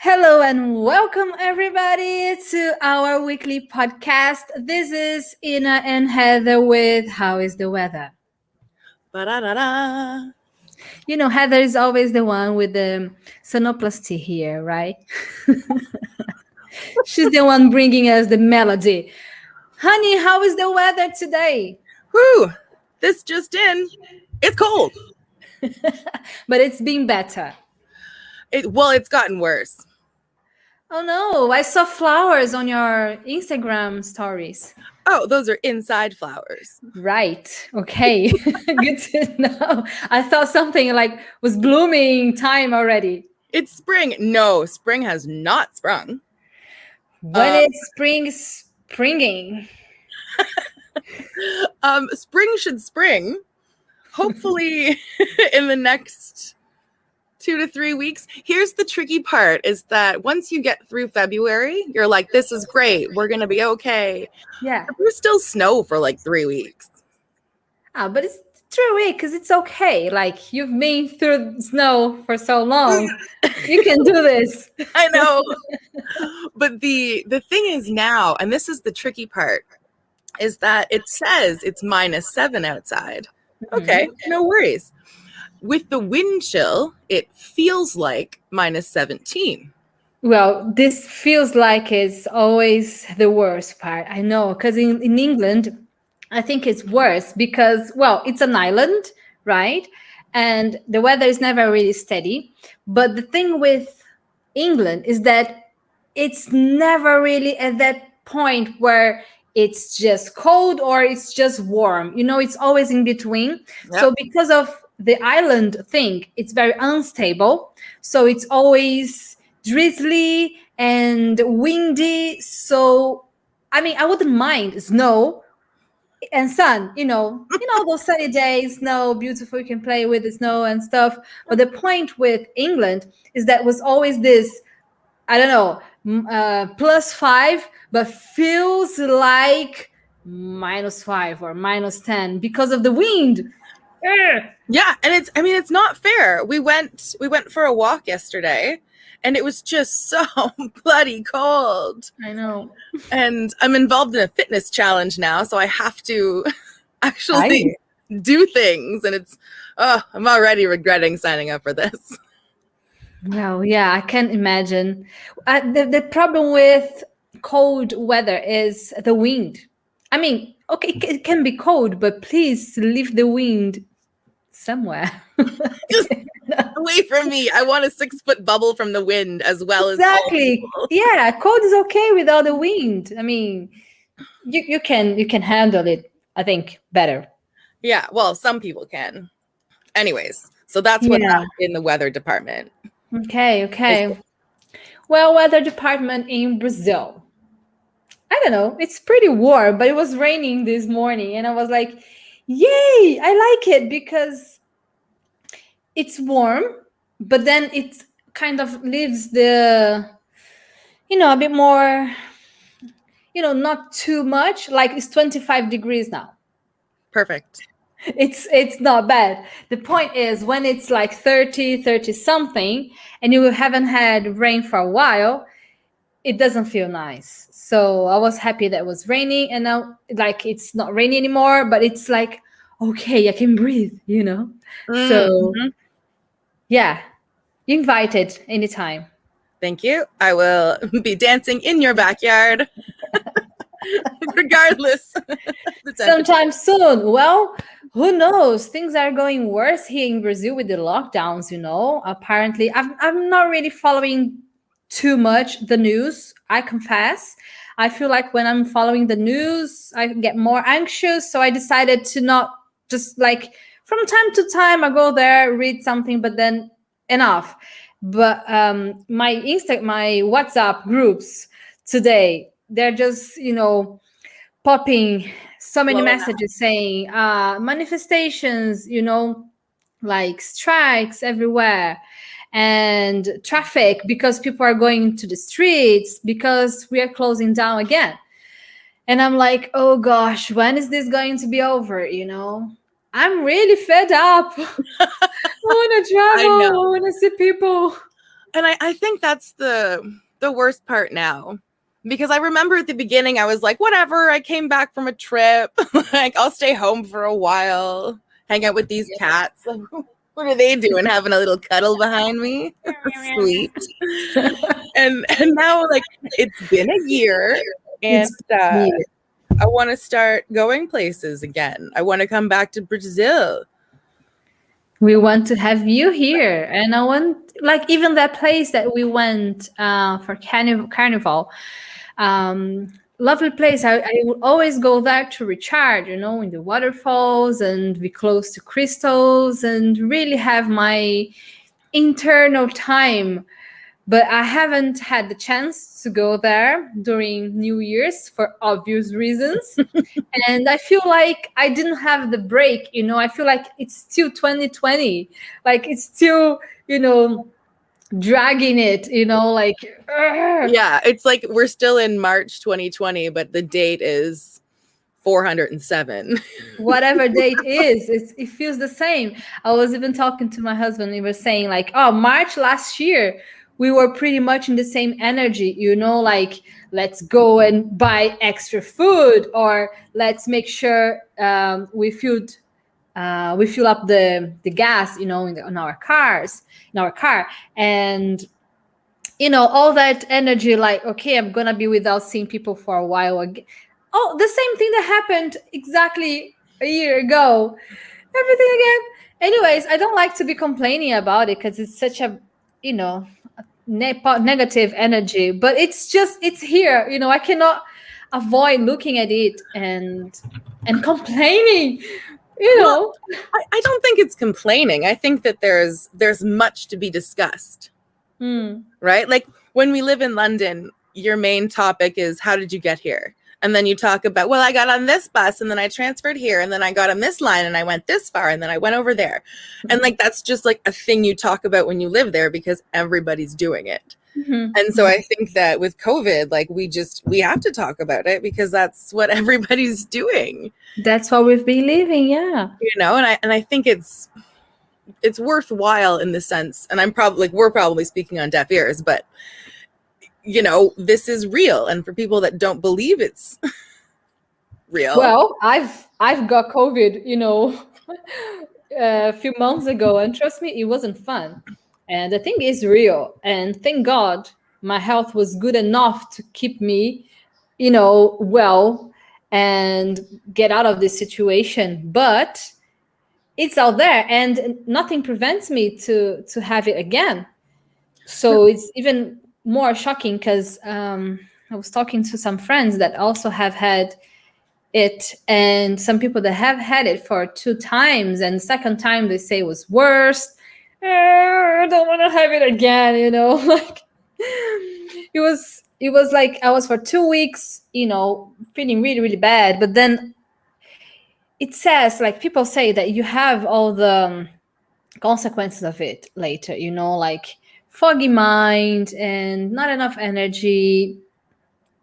Hello and welcome everybody to our weekly podcast. This is Ina and Heather with How is the Weather? Ba-da-da-da. You know, Heather is always the one with the sonoplasty here, right? She's the one bringing us the melody. Honey, how is the weather today? Whoo, this just in. It's cold. but it's been better. It, well, it's gotten worse. Oh no, I saw flowers on your Instagram stories. Oh, those are inside flowers. Right. Okay. Good to know. I thought something like was blooming time already. It's spring. No, spring has not sprung. When Um, is spring springing? Um, spring should spring. Hopefully, in the next two to three weeks. Here's the tricky part: is that once you get through February, you're like, "This is great. We're gonna be okay." Yeah. But There's still snow for like three weeks. Ah, but it's true because it's okay. Like you've been through snow for so long. you can do this. I know. but the the thing is now, and this is the tricky part, is that it says it's minus seven outside. Okay, no worries. With the wind chill, it feels like minus 17. Well, this feels like it's always the worst part. I know, because in, in England, I think it's worse because, well, it's an island, right? And the weather is never really steady. But the thing with England is that it's never really at that point where it's just cold or it's just warm. You know, it's always in between. So, because of the island thing, it's very unstable. So, it's always drizzly and windy. So, I mean, I wouldn't mind snow and sun, you know, you know, those sunny days, snow, beautiful, you can play with the snow and stuff. But the point with England is that was always this, I don't know, uh, plus five, but feels like minus five or minus 10 because of the wind. Yeah, and it's I mean it's not fair. We went we went for a walk yesterday and it was just so bloody cold. I know. And I'm involved in a fitness challenge now, so I have to actually do things and it's oh, I'm already regretting signing up for this. Well, yeah, I can't imagine. Uh, the, the problem with cold weather is the wind. I mean, okay, it can be cold, but please leave the wind somewhere. Just Away from me. I want a six foot bubble from the wind as well as exactly. Yeah, cold is okay without the wind. I mean, you, you can you can handle it. I think better. Yeah, well, some people can. Anyways, so that's what Yeah. in the weather department. Okay, okay. Well, weather department in Brazil. I don't know. It's pretty warm, but it was raining this morning, and I was like, "Yay! I like it because it's warm, but then it kind of leaves the, you know, a bit more, you know, not too much. Like it's 25 degrees now Perfect. it's it's not bad the point is when it's like 30 30 something and you haven't had rain for a while it doesn't feel nice so i was happy that it was raining and now like it's not raining anymore but it's like okay i can breathe you know so Mhm. yeah invited anytime Thank you. I will be dancing in your backyard. Regardless. sometime soon. Well, who knows? Things are going worse here in Brazil with the lockdowns, you know. Apparently, I'm, I'm not really following too much the news, I confess. I feel like when I'm following the news, I get more anxious. So I decided to not just like from time to time, I go there, read something, but then enough. But um, my Insta, my WhatsApp groups today, they're just, you know, popping so many up. messages saying uh, manifestations, you know, like strikes everywhere and traffic because people are going to the streets because we are closing down again. And I'm like, oh gosh, when is this going to be over? You know, I'm really fed up. I want to travel. I, know. want to see people. and I, I think that's the the worst part now because I remember at the beginning I was like, whatever, I came back from a trip. like I'll stay home for a while, hang out with these cats. what are they doing? Having a little cuddle behind me. Sweet. and and now like it's been a year and uh, I want to start going places again. I want to come back to Brazil. We want to have you here, and I want like even that place that we went uh, for carnival. carnival um, lovely place. I, I would always go there to recharge, you know, in the waterfalls and be close to crystals and really have my internal time. But I haven't had the chance to go there during New Year's for obvious reasons. and I feel like I didn't have the break, you know, I feel like it's still 2020. Like it's still, you know, dragging it you know like ugh. yeah it's like we're still in march 2020 but the date is 407 whatever date is it feels the same i was even talking to my husband he was saying like oh march last year we were pretty much in the same energy you know like let's go and buy extra food or let's make sure um, we filled uh, we fill up the the gas you know in, the, in our cars in our car. And you know all that energy like okay i'm gonna be without seeing people for a while again oh the same thing that happened exactly a year ago. Everything again. Anyways i don't like to be complaining about it because it's such a you know ne- negative energy. But it's just it's here you know i cannot avoid looking at it and and complaining you know well, I, I, don't think it's complaining. I think that there's there's much to be discussed. Mm. right? Like when we live in london your main topic is how did you get here? And then you talk about well i got on this bus and then i transferred here and then i got on this line and i went this far and then i went over there. Mm-hmm. and like that's just like a thing you talk about when you live there because everybody's doing it mm-hmm. and so i think that with covid like we just we have to talk about it because that's what everybody's doing that's what we've been living yeah you know and i and i think it's it's worthwhile in the sense and i'm probably like we're probably speaking on deaf ears but you know, this is real. And for people that don't believe it's real. Well, I've I've got COVID, you know, a few months ago, and trust me, it wasn't fun. And the thing is real. And thank God my health was good enough to keep me, you know, well and get out of this situation. But it's out there and nothing prevents me to to have it again. So it's even more shocking because um, I was talking to some friends that also have had it, and some people that have had it for two times, and second time they say it was worse. I don't want to have it again, you know. like it was, it was like I was for two weeks, you know, feeling really, really bad. But then it says, like people say that you have all the um, consequences of it later, you know, like foggy mind and not enough energy.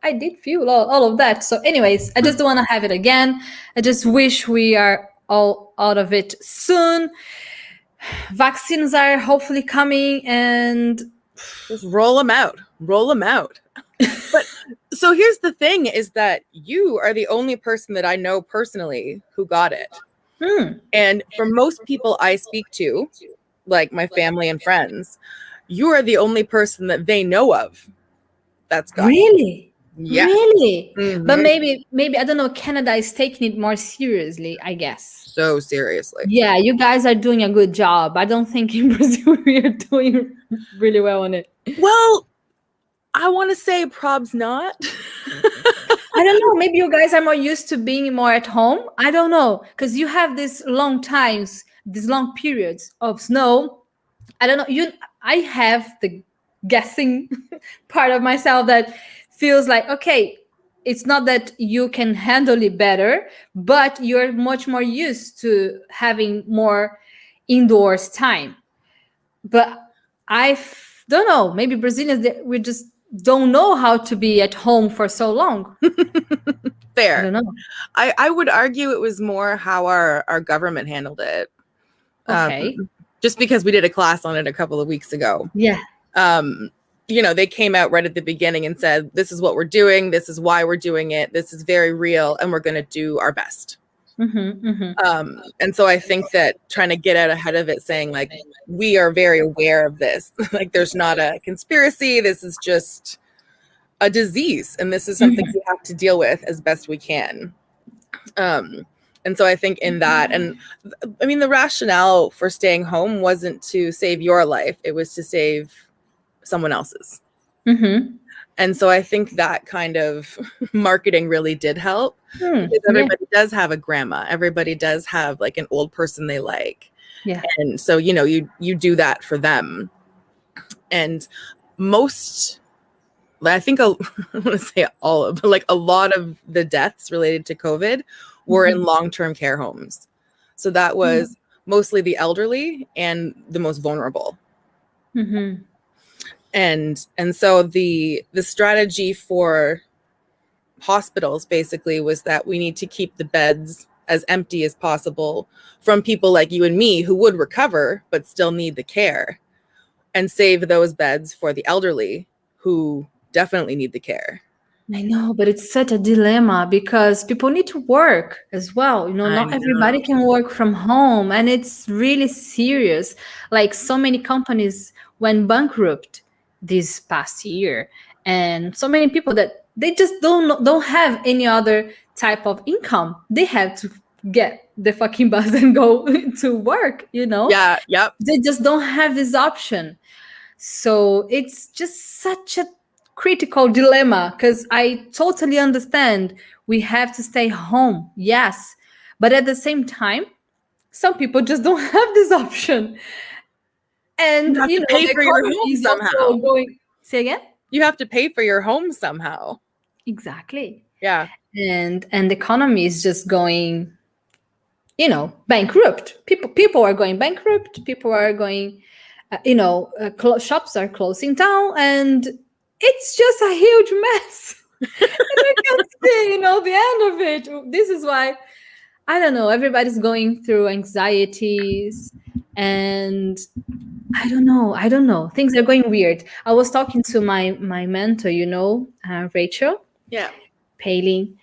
I did feel all, all of that. So, anyways, I just don't want to have it again. I just wish we are all out of it soon. Vaccines are hopefully coming and just roll them out. Roll them out. but so here's the thing is that you are the only person that I know personally who got it. Hmm. And for most people I speak to, like my family and friends, you are the only person that they know of that's got really yeah really mm-hmm. but maybe maybe i don't know canada is taking it more seriously i guess so seriously yeah you guys are doing a good job i don't think in brazil we are doing really well on it well i want to say probs not I don't know. Maybe you guys are more used to being more at home. I don't know because you have these long times, these long periods of snow. I don't know. You I have the guessing part of myself that feels like, okay, it's not that you can handle it better, but you're much more used to having more indoors time. But I don't know, maybe Brazilians, we just don't know how to be at home for so long. Fair. I don't know. I, I would argue it was more how our, our government handled it. Okay. Um, just because we did a class on it a couple of weeks ago. Yeah. um, you know, they came out right at the beginning and said, "This is what we're doing. This is why we're doing it. This is very real, and we're going to do our best." Mm-hmm, mm-hmm. Um, and so I think that trying to get out ahead of it, saying like, "We are very aware of this. like, there's not a conspiracy. This is just a disease, and this is something we have to deal with as best we can." Um, and so I think in that, and I mean, the rationale for staying home wasn't to save your life; it was to save someone else's. Mm-hmm. And so I think that kind of marketing really did help Hmm, because everybody does have a grandma. Everybody does have like an old person they like. Yeah. And so, you know, you you do that for them. And most I think a, I want to say all of, but like a lot of the deaths related to COVID were in Mhm. long-term care homes. So that was mostly the elderly and the most vulnerable Mm-hmm. And and so the the strategy for hospitals basically was that we need to keep the beds as empty as possible from people like you and me who would recover but still need the care and save those beds for the elderly who definitely need the care I know, but it's such a dilemma because people need to work as well. You know, I not everybody can work from home, and it's really serious. Like so many companies went bankrupt this past year, and so many people that they just don't don't have any other type of income. They have to get the fucking bus and go to work. You know, yeah yep they just don't have this option so it's just such a critical dilemma because i totally understand we have to stay home yes but at the same time some people just don't have this option and You have you to know pay for your home somehow. going say again? You have to pay for your home somehow. Exactly. Yeah. And and the economy is just going you know bankrupt. People people are going bankrupt. People are going uh, you know uh, clo- shops are closing down and it's just a huge mess. And i can't see you know the end of it. This is why i don't know everybody's going through anxieties. And i don't know i don't know. Things are going weird. I was talking to my my mentor you know uh, rachel. Yeah. Paley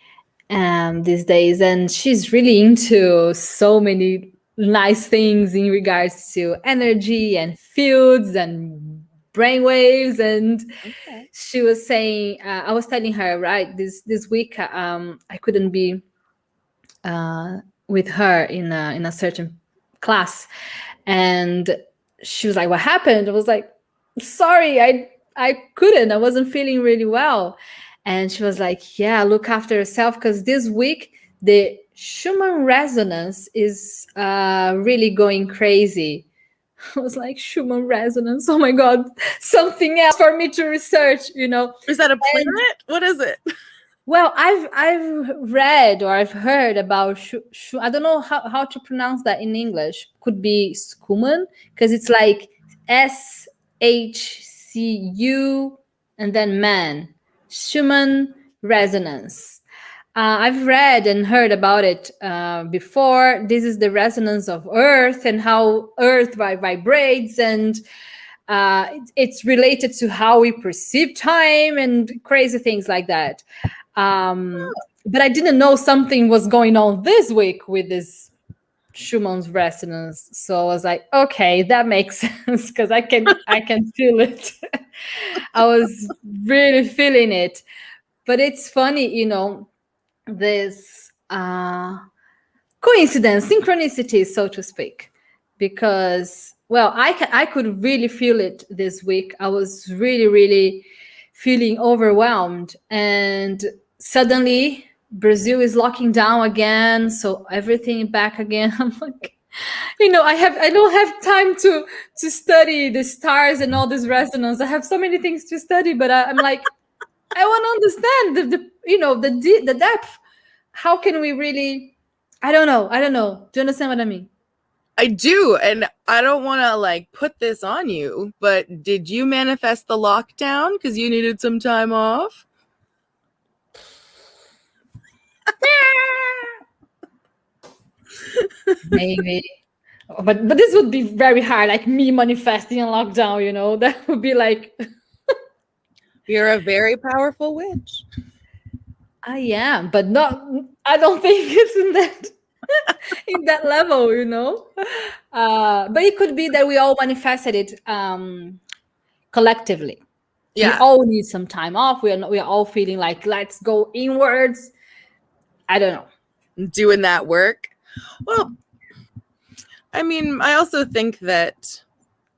um, these days, and she's really into so many nice things in regards to energy and fields and brainwaves. And okay. she was saying, uh, I was telling her, right, this this week, um, I couldn't be uh, with her in a in a certain class, and she was like, "What happened?" I was like, "Sorry, I I couldn't. I wasn't feeling really well." And she was like, "Yeah, look after yourself because this week the Schumann resonance is uh, really going crazy." I was like, "Schumann resonance? Oh my god, something else for me to research." You know, is that a planet what is it well, I've I've read or I've heard about Schu- Schu- I don't know how, how to pronounce that in English. Could be Schumann because it's like S H C U and then man. Schumann resonance. Uh, I've read and heard about it uh, before. This is the resonance of Earth and how Earth vi- vibrates, and uh, it's related to how we perceive time and crazy things like that. Um, but I didn't know something was going on this week with this Schumann's resonance. So I was like, okay, that makes sense because I can I can feel it. I was really feeling it. But it's funny, you know, this uh coincidence, synchronicity, so to speak, because well, I ca- I could really feel it this week. I was really, really feeling overwhelmed, and suddenly Brazil is locking down again, so everything back again. I'm like, you know, I have I don't have time to to study the stars and all this resonance. I have so many things to study, but I, I'm like, I want to understand the, the you know the de- the depth. How can we really? I don't know. I don't know. Do you understand what I mean? I do, and I don't want to like put this on you, but did you manifest the lockdown because you needed some time off? Maybe. but but this would be very hard like me manifesting a lockdown you know? That would be like you're a very powerful witch. I am but not i don't think it's in that in that level you know? Uh but it could be that we all manifested it um collectively. Yeah. we all need some time off. We are we are all feeling like let's go inwards. I don't know. Doing that work. Well I mean, I also think that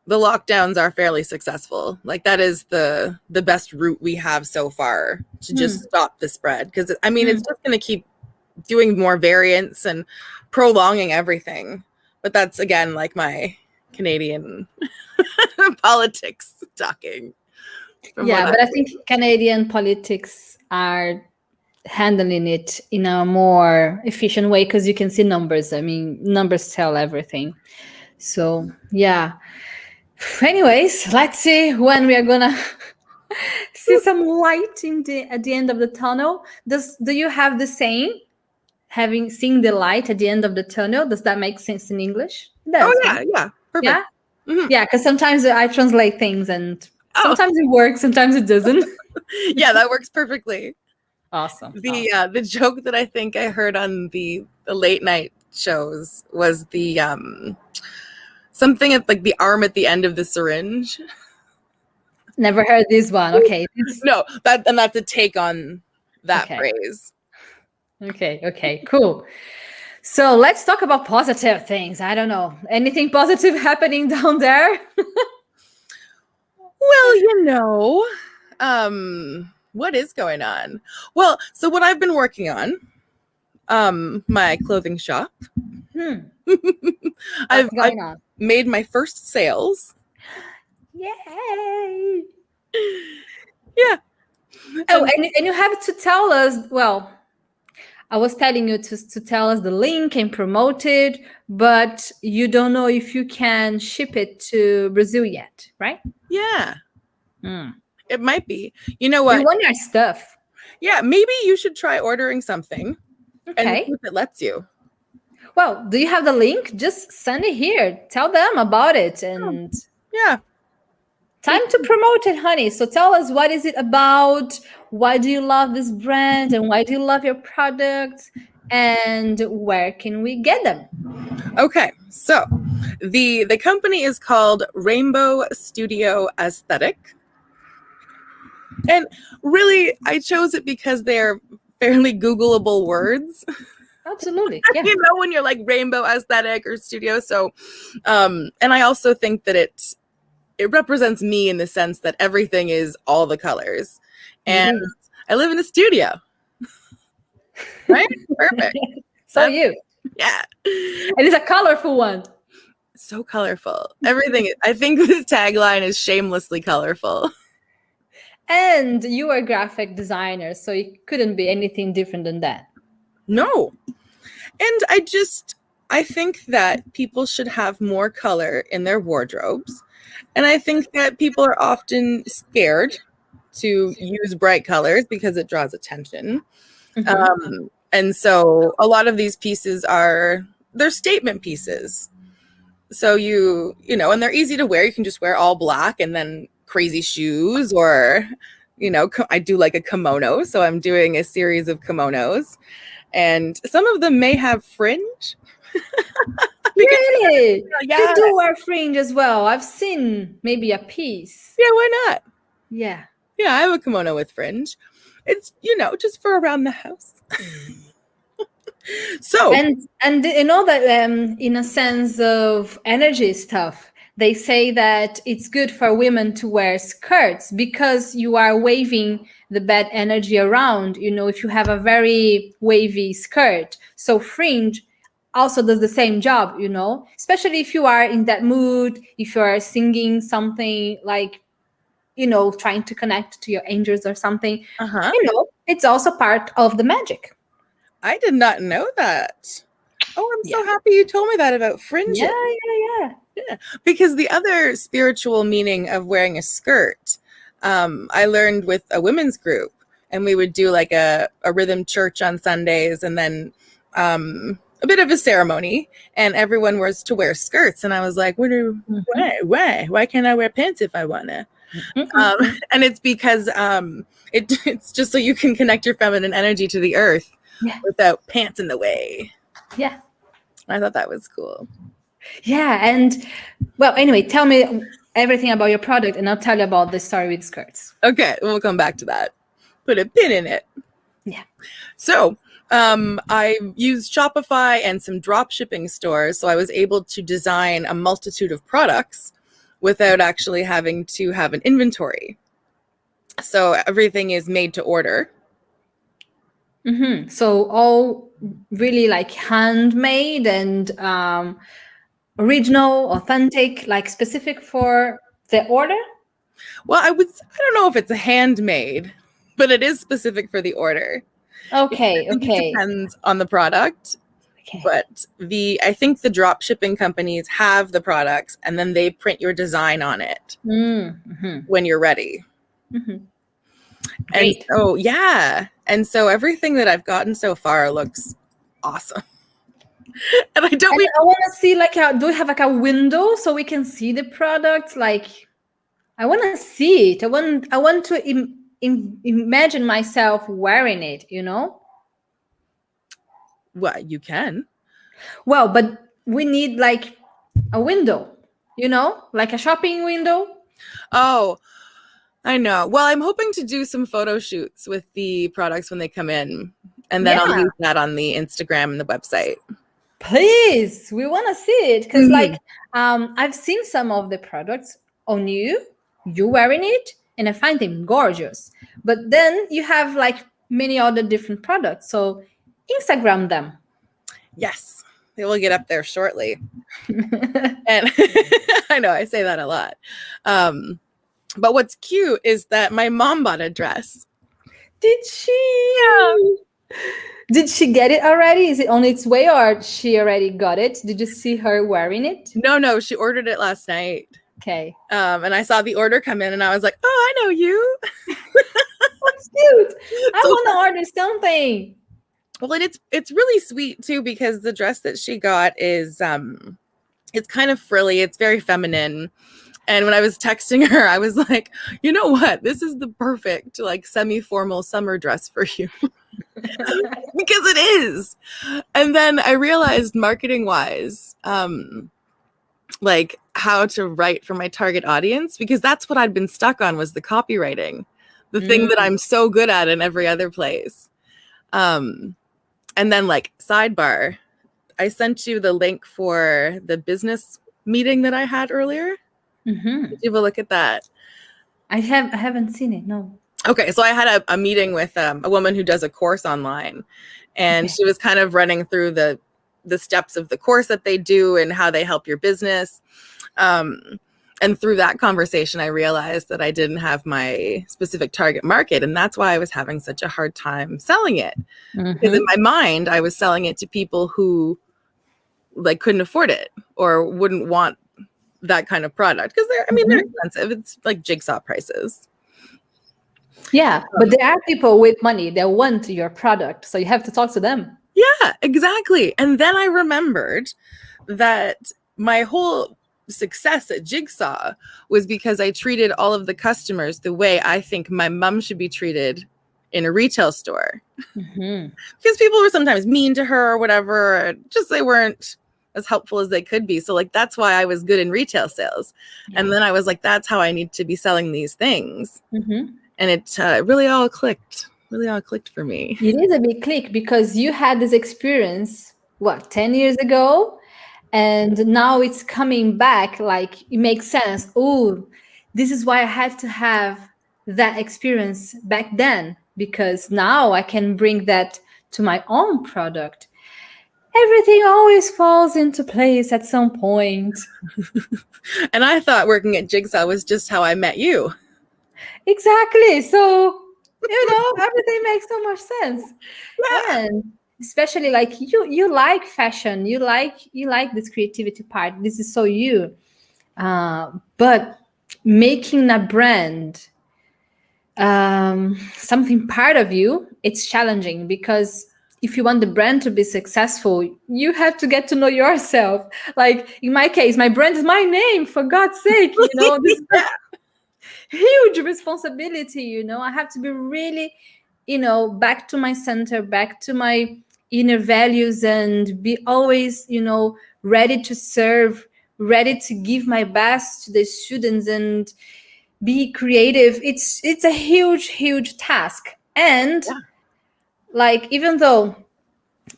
the lockdowns are fairly successful. Like that is the the best route we have so far to just mm. stop the spread because I mean, mm. it's just going to keep doing more variants and prolonging everything. But that's again like my Canadian politics talking. Yeah, but I think Canadian politics are handling it in a more efficient way because you can see numbers. I mean, numbers tell everything. So, yeah. Anyways, let's see when we are gonna see some light in the at the end of the tunnel. Does do you have the same? Having seen the light at the end of the tunnel, does that make sense in English? oh yeah, yeah, perfect. Yeah, mm-hmm. yeah. Because sometimes I translate things and oh. sometimes it works, sometimes it doesn't. yeah, that works perfectly. Awesome. The awesome. Uh, the joke that I think I heard on the the late night shows was the um something at like the arm at the end of the syringe. Never heard this one. Okay. no, that and that's a take on that okay. phrase. Okay, okay, cool. So let's talk about positive things. I don't know. Anything positive happening down there? well, you know, um what is going on? Well, so what I've been working on, um, my clothing shop. Hmm. I've, I've made my first sales. Yay! Yeah. Oh, and, and you have to tell us. Well, I was telling you to, to tell us the link and promote it, but you don't know if you can ship it to Brazil yet, right? Yeah. Hmm. It might be. You know what? We want our stuff. Yeah, maybe you should try ordering something. Okay. And if it lets you. Well, do you have the link? Just send it here. Tell them about it and yeah. Time to promote it, honey. So tell us what is it about? Why do you love this brand and why do you love your products? And where can we get them? Okay. So the the company is called Rainbow Studio Aesthetic. And really, I chose it because they're fairly Googleable words. Absolutely. Yeah. you know, when you're like rainbow aesthetic or studio. So, um, and I also think that it it represents me in the sense that everything is all the colors. And mm-hmm. I live in a studio. right? Perfect. so you. Yeah. And it's a colorful one. So colorful. Everything I think the tagline is shamelessly colorful and you are a graphic designer so it couldn't be anything different than that. No. And i just i think that people should have more color in their wardrobes. And i think that people are often scared to use bright colors because it draws attention. Mm-hmm. um, and so a lot of these pieces are they're statement pieces. So you you know and they're easy to wear. You can just wear all black and then crazy shoes or you know i do like a kimono so i'm doing a series of kimonos. And some of them may have fringe. Really? Yeah. they do wear fringe as well. I've seen maybe a piece. Yeah why not? Yeah. Yeah i have a kimono with fringe. It's you know just for around the house. So and and you know that um in a sense of energy stuff they say that it's good for women to wear skirts because you are waving the bad energy around you know if you have a very wavy skirt. So fringe also does the same job you know especially if you are in that mood if you are singing something like you know trying to connect to your angels or something uh-huh. you know it's also part of the magic. I did not know that oh i'm yeah. so happy you told me that about fringes. yeah yeah yeah yeah, because the other spiritual meaning of wearing a skirt, um, I learned with a women's group, and we would do like a, a rhythm church on Sundays, and then um, a bit of a ceremony, and everyone was to wear skirts, and I was like, "What? Do, Mhm. Why? Why? Why can't I wear pants if I wanna?" Mhm. Um, and it's because um, it, it's just so you can connect your feminine energy to the earth Yeah. without pants in the way. Yeah. I thought that was cool. Yeah, and well, anyway, tell me everything about your product, and I'll tell you about the story with skirts. Okay, we'll come back to that. Put a pin in it. Yeah. So um, I used Shopify and some drop shipping stores, so I was able to design a multitude of products without actually having to have an inventory. So everything is made to order. Hmm So all really like handmade and um, original, authentic, like specific for the order. Well, I would I don't know if it's handmade, but it is specific for the order. Okay, okay, depends on the product. okay. but the i think the drop shipping companies have the products and then they print your design on it Mm-hmm. when you're ready Mm-hmm. and Great. so yeah and so everything that i've gotten so far looks awesome and i don't And I want to see like a, do we have like a window so we can see the products? Like, I want to see it. I want I want to Im- im- imagine myself wearing it. You know. well you can Well, but we need like a window. You know, like a shopping window. oh i know well i'm hoping to do some photo shoots with the products when they come in and then i'll Yeah. use that on the instagram and the website Please, we want to see it because Mhm. like um, I've seen some of the products on you, you wearing it, and I find them gorgeous. But then you have like many other different products, so Instagram them. yes they will get up there shortly and I know I say that a lot. Um, but what's cute is that my mom bought a dress. Did she? Did she get it already? Is it on its way, or she already got it? Did you see her wearing it? No, no, she ordered it last night. Okay, Um, and I saw the order come in, and I was like, "Oh, I know you." that's cute. I So- want to order something. Well, and it's it's really sweet too because the dress that she got is um, it's kind of frilly. It's very feminine. And when I was texting her, I was like, "You know what? This is the perfect like semi-formal summer dress for you." because it is. And then I realized marketing wise, um, like how to write for my target audience, because that's what I'd been stuck on was the copywriting, the thing that Mm. I'm so good at in every other place. Um, and then like sidebar, I sent you the link for the business meeting that I had earlier. Mhm. Did you have a look at that? I have I haven't seen it. No. Okay, so I had a, a meeting with um, a woman who does a course online, and Okay. she was kind of running through the the steps of the course that they do and how they help your business. Um, and through that conversation, I realized that I didn't have my specific target market, and that's why I was having such a hard time selling it. Because Mhm. in my mind, I was selling it to people who like couldn't afford it or wouldn't want that kind of product because they're I mean they're expensive. It's like jigsaw prices. Yeah, but there are people with money that want your product, so you have to talk to them. Yeah, exactly. And then I remembered that my whole success at Jigsaw was because I treated all of the customers the way I think my mom should be treated in a retail store. Mhm. Because people were sometimes mean to her or whatever, just they weren't as helpful as they could be. So like that's why I was good in retail sales. And then I was like that's how I need to be selling these things. Mhm. And it uh, really all clicked. Really all clicked for me. It is a big click because you had this experience, what, 10 years ago? And now it's coming back. Like it makes sense. Oh, this is why I had to have that experience back then because now I can bring that to my own product. Everything always falls into place at some point. And I thought working at Jigsaw was just how I met you. Exactly. So, you know, everything makes so much sense. And especially like you you like fashion, you like you like this creativity part. This is so you. Uh, but making a brand um something part of you, it's challenging because if you want the brand to be successful, you have to get to know yourself. Like in my case, my brand is my name, for God's sake, you know, this huge responsibility, you know. I have to be really, you know, back to my center, back to my inner values and be always, you know, ready to serve, ready to give my best to the students and be creative. It's it's a huge, huge task. And yeah like even though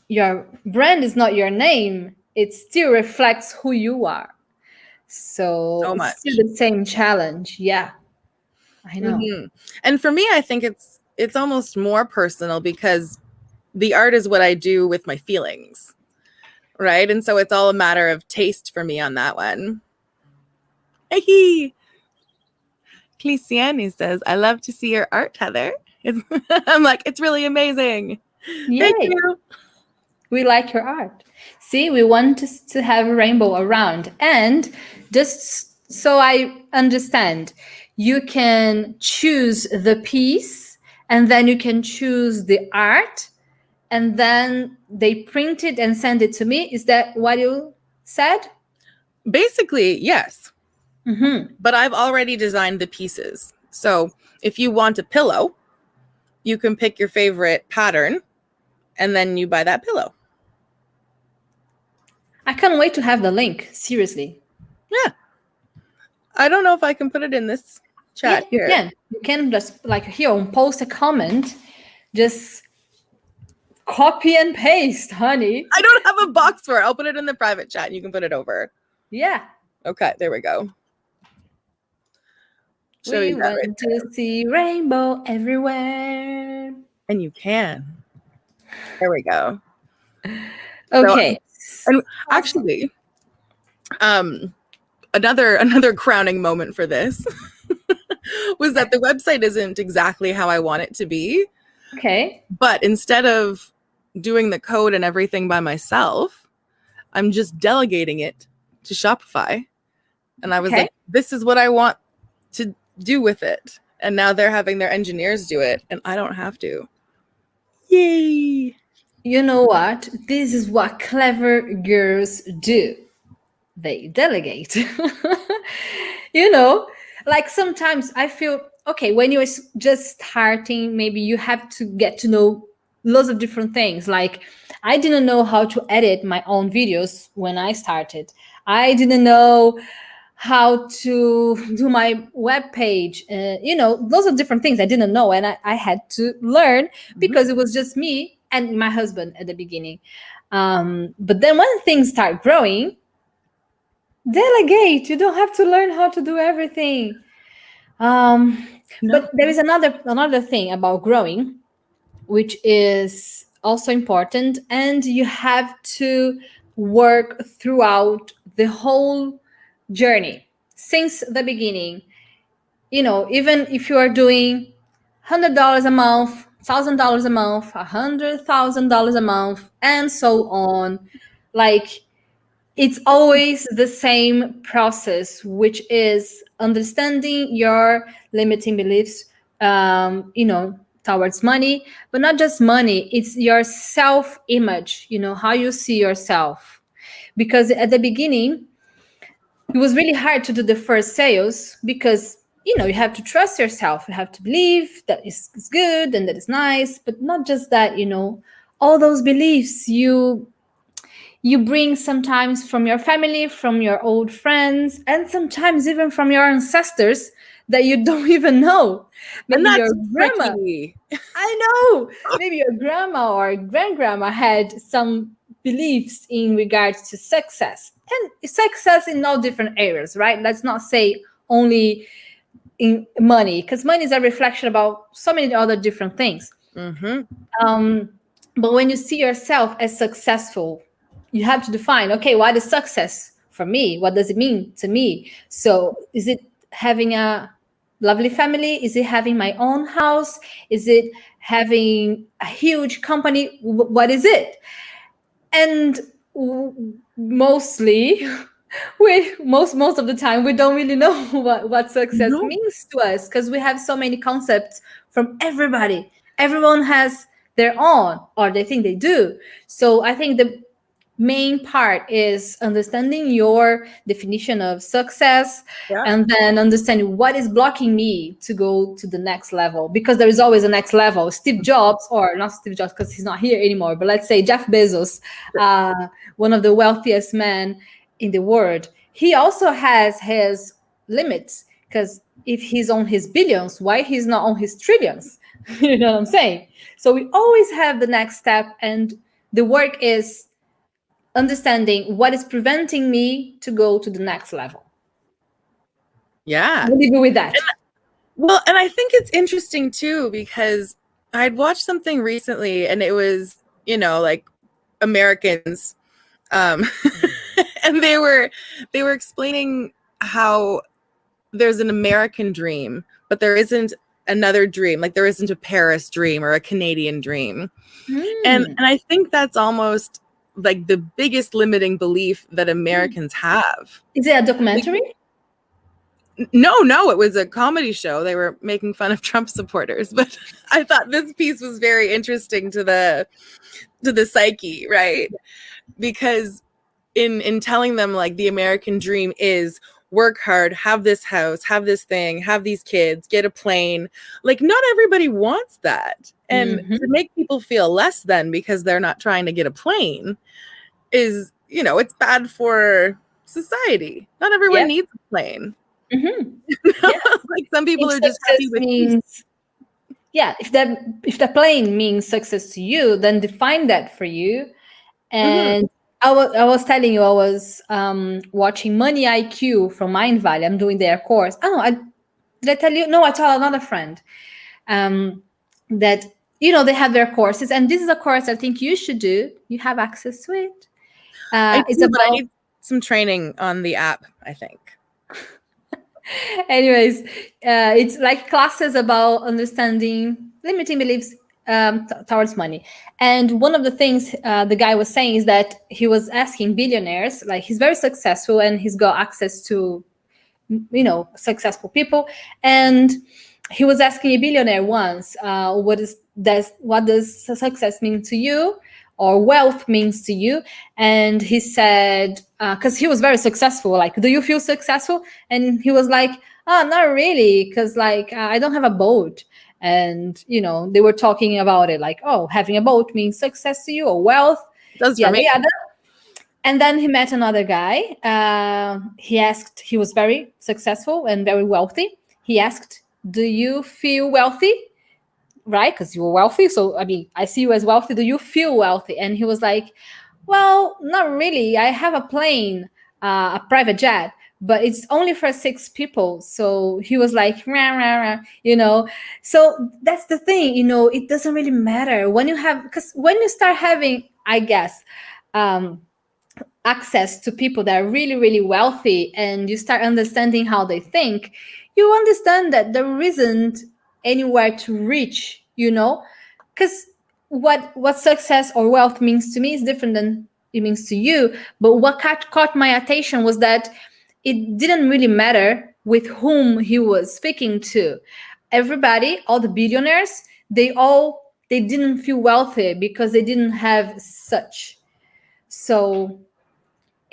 your brand is not your name it still reflects who you are. So, so it's still the same challenge. Yeah. I know. Mm-hmm. and for me i think it's it's almost more personal because the art is what i do with my feelings right? And so it's all a matter of taste for me on that one. Hey Cliciani says, I love to see your art, Heather. I'm like, it's really amazing. Yay. Thank you. We like your art. See, we want to, to have a rainbow around. And just so I understand, you can choose the piece and then you can choose the art and then they print it and send it to me. Is that what you said? Basically, yes. Mm-hmm. But I've already designed the pieces. So if you want a pillow, you can pick your favorite pattern and then you buy that pillow. I can't wait to have the link. Seriously. Yeah. I don't know if I can put it in this chat yeah, here. You can. You can just like here post a comment. Just copy and paste, honey. I don't have a box for it. I'll put it in the private chat and you can put it over. Yeah. Okay, there we go. Show we want right to see rainbow everywhere. And you can. There we go. Okay. So, and actually, um, another another crowning moment for this was that the website isn't exactly how I want it to be. Okay. But instead of doing the code and everything by myself, I'm just delegating it to Shopify. And I was okay. like, this is what I want to do with it. And now they're having their engineers do it, and I don't have to. Yay! You know what? This is what clever girls do. They delegate. you know, like sometimes I feel okay when you're just starting, maybe you have to get to know lots of different things. Like, I didn't know how to edit my own videos when I started. I didn't know how to do my web page uh, you know those are different things i didn't know and i, I had to learn mm-hmm. because it was just me and my husband at the beginning um, but then when things start growing delegate you don't have to learn how to do everything um, no. but there is another another thing about growing which is also important and you have to work throughout the whole journey since the beginning. You know, even if you are doing hundred dollars a month, thousand dollars a month, a hundred thousand dollars a month, and so on, like it's always the same process, which is understanding your limiting beliefs. Um, you know, towards money, but not just money. It's your self image. You know how you see yourself, because at the beginning it was really hard to do the first sales because you know you have to trust yourself. You have to believe that it's, it's good and that it's nice but not just that you know all those beliefs you you bring sometimes from your family from your old friends and sometimes even from your ancestors that you don't even know. Maybe your grandma i know. Maybe your grandma or grand grandma had some beliefs in regards to success and success in all different areas, right? Let's not say only in money, because money is a reflection about so many other different things. Mm-hmm. Um, but when you see yourself as successful, you have to define okay, what is success for me? What does it mean to me? So, is it having a lovely family? Is it having my own house? Is it having a huge company? What is it? And mostly we most most of the time we don't really know what, what success no. means to us because we have so many concepts from everybody everyone has their own or they think they do. So I think the main part is understanding your definition of success yeah. and then understanding what is blocking me to go to the next level because there is always a next level. Steve jobs or not steve jobs because he's not here anymore but let's say jeff bezos uh, one of the wealthiest men in the world. He also has his limits because if he's on his billions why he's not on his trillions? You know what i'm saying? So we always have the next step and the work is understanding what is preventing me to go to the next level. Yeah. What do you do with that? And, well, and I think it's interesting too because I'd watched something recently and it was, you know, like Americans um and they were they were explaining how there's an American dream, but there isn't another dream. Like there isn't a Paris dream or a Canadian dream. Mm. And and I think that's almost like the biggest limiting belief that mm-hmm. Americans have. Is it a documentary? Like, no, no, it was a comedy show. They were making fun of Trump supporters, but I thought this piece was very interesting to the to the psyche, right? Because in in telling them like the American dream is work hard, have this house, have this thing, have these kids, get a plane. Like, not everybody wants that. And mm-hmm. to make people feel less than because they're not trying to get a plane is, you know, it's bad for society. Not everyone yep. needs a plane. Mm-hmm. yeah. like some people if are just happy with means, yeah if that if the plane means success to you then define that for you mm-hmm. I was, I was telling you I was um, watching Money IQ from Mind Mindvalley. I'm doing their course. Oh, I, did I tell you? No, I told another friend um, that you know they have their courses, and this is a course I think you should do. You have access to it. Uh, it's do, about I need some training on the app. I think. Anyways, uh, it's like classes about understanding limiting beliefs um, towards money. And one of the things uh, the guy was saying is that he was asking billionaires, like he's very successful and he's got access to, you know, successful people. And he was asking a billionaire once, uh, what is does what does success mean to you? Or wealth means to you, and he said, because uh, he was very successful. Like, do you feel successful? And he was like, oh, not really, because like I don't have a boat and you know they were talking about it like oh having a boat means success to you or wealth. Does yeah, yeah and then he met another guy. Uh, he asked he was very successful and very wealthy. He asked do you feel wealthy? Right? Because you were wealthy. So i mean i see you as wealthy. Do you feel wealthy? And he was like well not really. I have a plane uh, a private jet but it's only for six people. So he was like rah, rah, rah, you know? So that's the thing you know it doesn't really matter. When you have because when you start having i guess um access to people that are really really wealthy and you start understanding how they think you understand that there isn't anywhere to reach you know? Because what what success or wealth means to me is different than it means to you. But what caught, caught my attention was that it didn't really matter with whom he was speaking to. Everybody, all the billionaires, they all they didn't feel wealthy because they didn't have such. So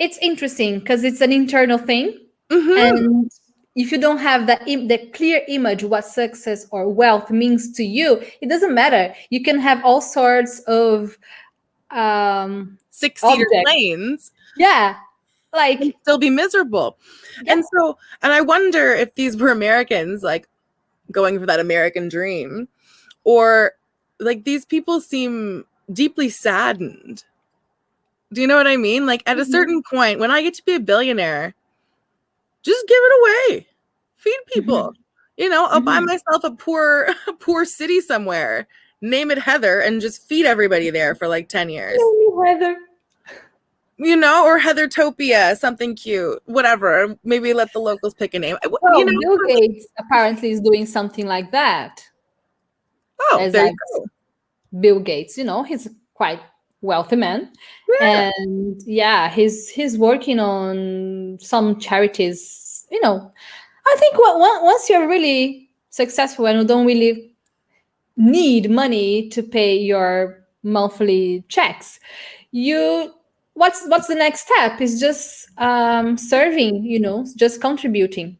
it's interesting because it's an internal thing, mm-hmm. and if you don't have that Im- the clear image what success or wealth means to you, it doesn't matter. You can have all sorts of um, six seater planes. Yeah, like still be miserable. Yeah. And so, and I wonder if these were Americans like going for that American dream, or like these people seem deeply saddened. Do you know what I mean? Like at a mm-hmm. certain point, when I get to be a billionaire, just give it away, feed people. Mm-hmm. You know, I'll buy mm-hmm. myself a poor, a poor city somewhere, name it Heather, and just feed everybody there for like ten years. Heather you know, or Heathertopia, something cute, whatever. Maybe let the locals pick a name. Well, you know, Bill Gates apparently is doing something like that. Oh, As there like you go. Bill Gates, you know, he's quite wealthy man, yeah. and yeah, he's he's working on some charities. You know, I think once you're really successful and you don't really need money to pay your monthly checks you what's what's the next step? Is just um serving you know just contributing.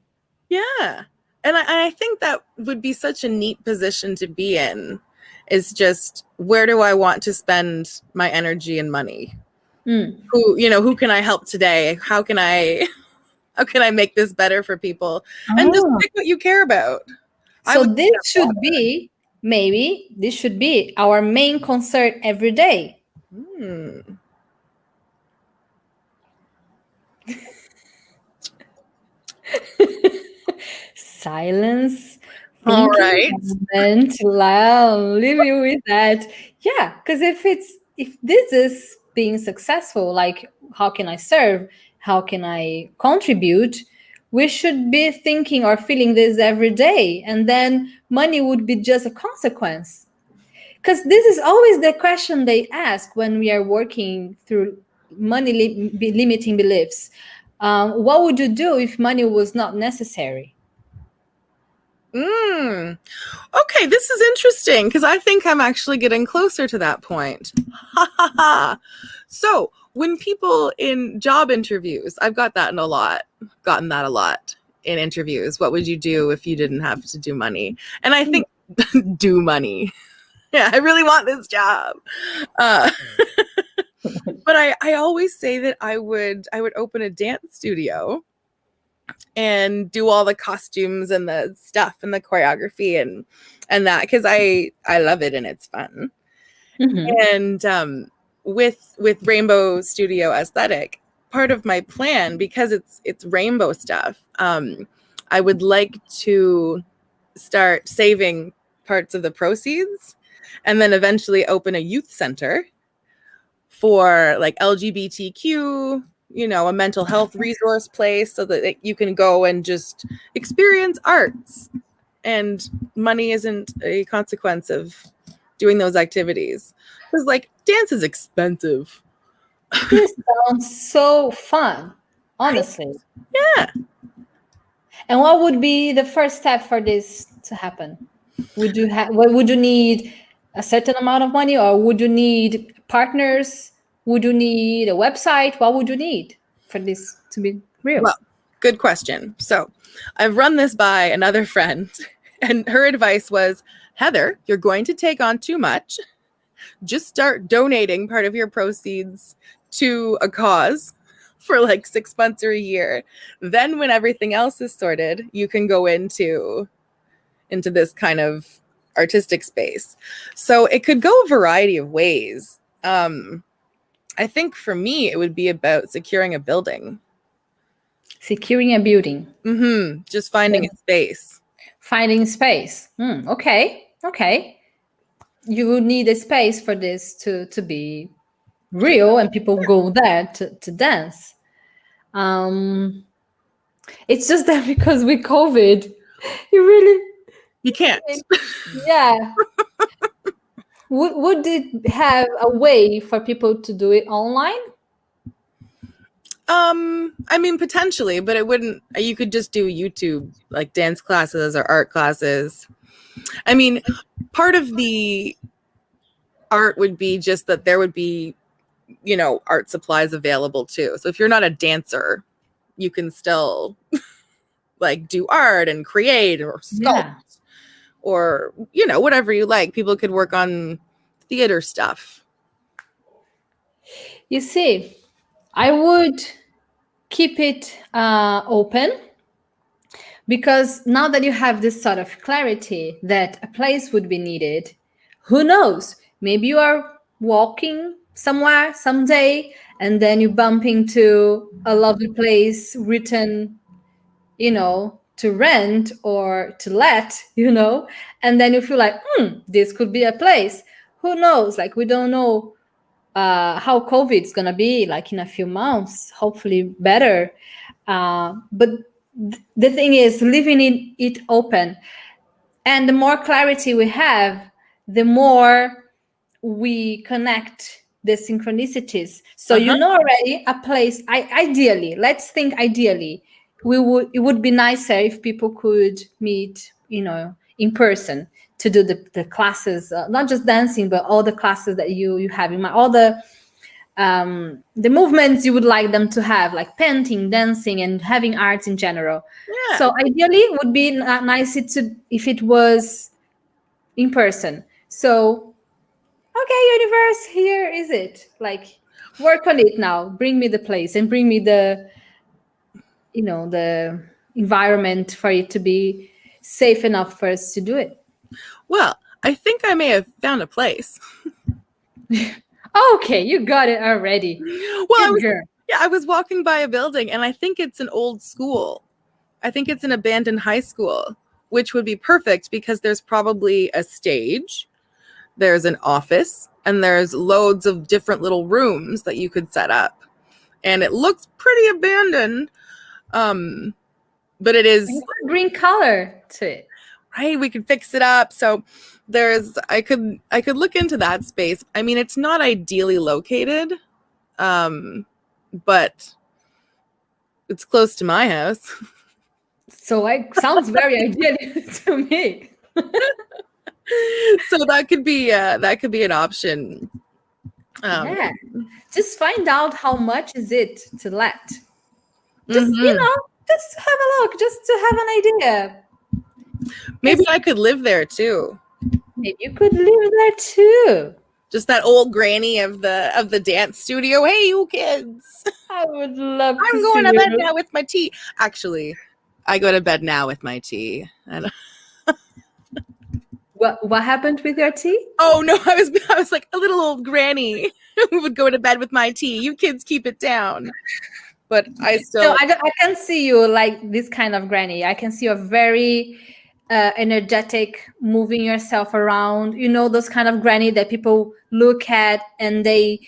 Yeah. And I, I think that would be such a neat position to be in is just where do i want to spend my energy and money? Mm. who you know who can i help today? How can i how can i make this better for people? And just Oh. pick what you care about. So this should be maybe this should be our main concern every day. Hmm. Silence. All right. moment. I'll leave you with that. Yeah because if it's if this is being successful like how can i serve? How can i contribute? We should be thinking or feeling this every day and then money would be just a consequence. Because this is always the question they ask when we are working through money li- limiting beliefs um, what would you do if money was not necessary Mm. Okay, this is interesting because I think I'm actually getting closer to that point. Ha ha ha. So, when people in job interviews, I've got that in a lot, gotten that a lot in interviews. What would you do if you didn't have to do money? And I think do money. Yeah, I really want this job. Uh, but I, I always say that I would I would open a dance studio and do all the costumes and the stuff and the choreography and and that because I I love it and it's fun. Mhm. And um, with with Rainbow Studio Aesthetic, part of my plan because it's it's rainbow stuff. Um, I would like to start saving parts of the proceeds and then eventually open a youth center for like LGBTQ, you know, a mental health resource place so that you can go and just experience arts and money isn't a consequence of doing those activities. Because like dance is expensive. this sounds so fun honestly Yeah. and what would be the first step for this to happen would you have what would you need a certain amount of money or would you need partners would you need a website what would you need for this to be real Well, Good question. So I've run this by another friend, and her advice was Heather, you're going to take on too much. Just start donating part of your proceeds to a cause for like six months or a year. Then, when everything else is sorted, you can go into into this kind of artistic space. So it could go a variety of ways. Um, I think for me, it would be about securing a building. securing a building Mm-hmm. Just finding a space. finding space Hmm, okay okay you would need a space for this to to be real and people go there to, to dance um it's just that because with covid you really You can't. yeah would, would it have a way for people to do it online Um, I mean, potentially, but it wouldn't. You could just do YouTube, like dance classes or art classes. I mean, part of the art would be just that there would be, you know, art supplies available too. So if you're not a dancer, you can still like do art and create or sculpt Yeah. Or, you know, whatever you like. People could work on theater stuff. You see, I would keep it uh, open because now that you have this sort of clarity that a place would be needed, who knows? Maybe you are walking somewhere someday and then you bump into a lovely place written, you know, to rent or to let, you know, and then you feel like, hmm, this could be a place. Who knows? Like, we don't know uh, how COVID is gonna be like in a few months. Hopefully, better. Uh, but th- the thing is, leaving it, it open, and the more clarity we have, the more we connect the synchronicities. So you Uh-huh. know already a place. I, ideally, let's think ideally, we would it would be nicer if people could meet, you know, in person to do the, the classes uh, not just dancing but all the classes that you you have in my all the um the movements you would like them to have like painting dancing and having arts in general. Yeah. so ideally it would be nice to if it was in person. So okay universe here is it. Like work on it now. Bring me the place and bring me the you know the environment for it to be safe enough for us to do it well, I think I may have found a place. okay you got it already Well, I was, yeah, I was walking by a building and I think it's an old school. I think it's an abandoned high school, which would be perfect because there's probably a stage, there's an office, and there's loads of different little rooms that you could set up. And it looks pretty abandoned. Um, but it is green color to it. Right we could fix it up. So there's i could i could look into that space. I mean it's not ideally located um but it's close to my house. So like sounds very ideal to me. So that could be uh that could be an option. Um yeah. Just find out how much is it to let just you mhm. know just have a look just to have an idea maybe i could live there too maybe you could live there too just that old granny of the of the dance studio hey you kids i would love i'm to going to bed you. now with my tea actually i go to bed now with my tea and what what happened with your tea Oh no, I was I was like a little old granny who would go to bed with my tea. You kids keep it down. But I still no I, I can see you like this kind of granny. I can see you're very uh, energetic moving yourself around. You know those kind of granny that people look at and they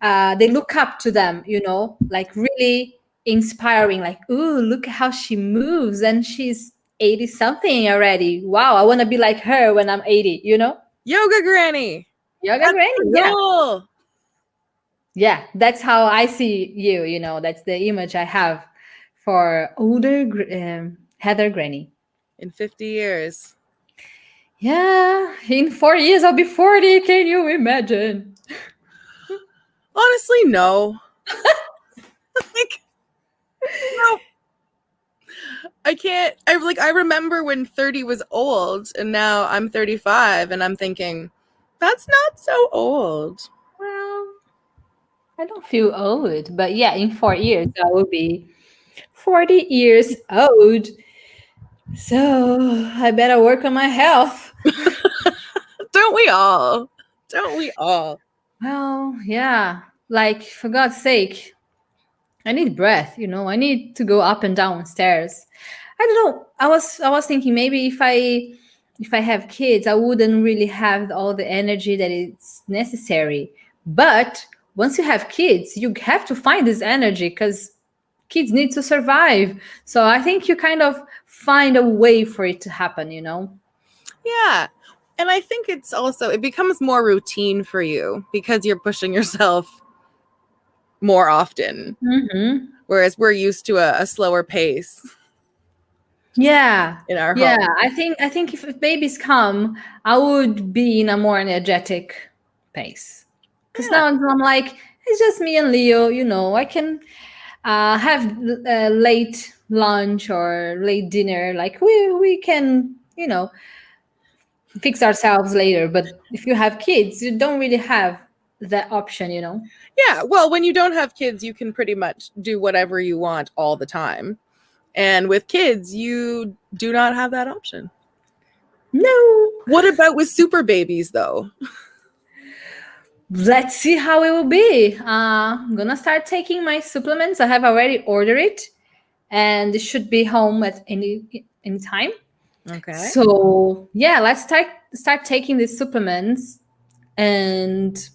uh, they look up to them you know? Like really inspiring like ooh look at how she moves and she's 80 something already. Wow i want to be like her when i'm 80 you know? Yoga granny. yoga That's granny the yeah. Yeah that's how i see you you know that's the image i have for older um, heather granny In 50 years. yeah in four years i'll be 40 can you imagine Honestly, no. like no. I can't I like I remember when 30 was old and now I'm 35 and I'm thinking that's not so old. well i don't feel old but yeah in four years i will be 40 years old so i better work on my health Don't we all? Don't we all? Well, yeah. Like for God's sake, I need breath, you know. I need to go up and down stairs. I don't know. I was I was thinking maybe if I if I have kids, I wouldn't really have all the energy that is necessary. But once you have kids, you have to find this energy because kids need to survive. So I think you kind of find a way for it to happen, you know. Yeah. And I think it's also, it becomes more routine for you because you're pushing yourself more often, Mm-hmm. whereas we're used to a, a slower pace Yeah. in our yeah home. i think i think if, if babies come i would be in a more energetic pace because Yeah. now i'm like it's just me and leo you know i can uh, have uh, late lunch or late dinner like we we can you know fix ourselves later but if you have kids you don't really have that option you know Yeah. Well, when you don't have kids, you can pretty much do whatever you want all the time. And with kids, you do not have that option. no What about with super babies, though? let's see how it will be. Uh, I'm gonna start taking my supplements. I have already ordered it, and it should be home at any any time. Okay. So yeah, let's start start taking these supplements, and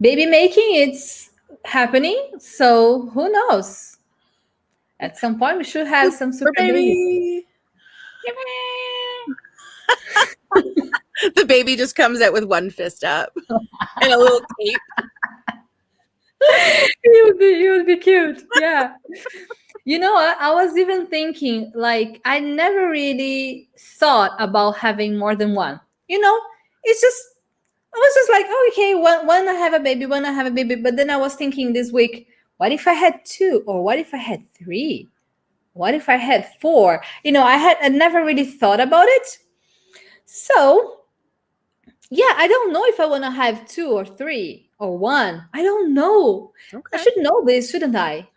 baby making it's happening. So who knows? At some point, we should have some super baby. the baby just comes out with one fist up and a little cape. it would be it would be cute. Yeah. You know, I, I was even thinking, like, I never really thought about having more than one. You know, it's just, I was just like, okay, when, when I have a baby, when I have a baby. But then I was thinking this week, what if I had two? Or what if I had three? What if I had four? You know, I had I never really thought about it. So, yeah, I don't know if I want to have two or three or one. I don't know. Okay. I should know this, shouldn't I?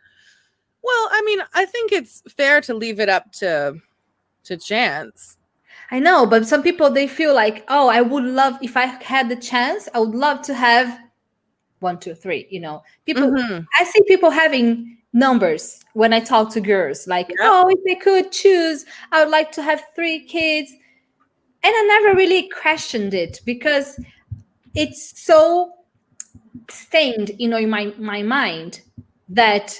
Well, I mean, I think it's fair to leave it up to to chance. I know, but some people they feel like, oh, I would love if I had the chance, I would love to have one, two, three. You know, people. Mhm. I see people having numbers when I talk to girls, like, oh, if they could choose, I would like to have three kids, and I never really questioned it because it's so stained, you know, in my my mind that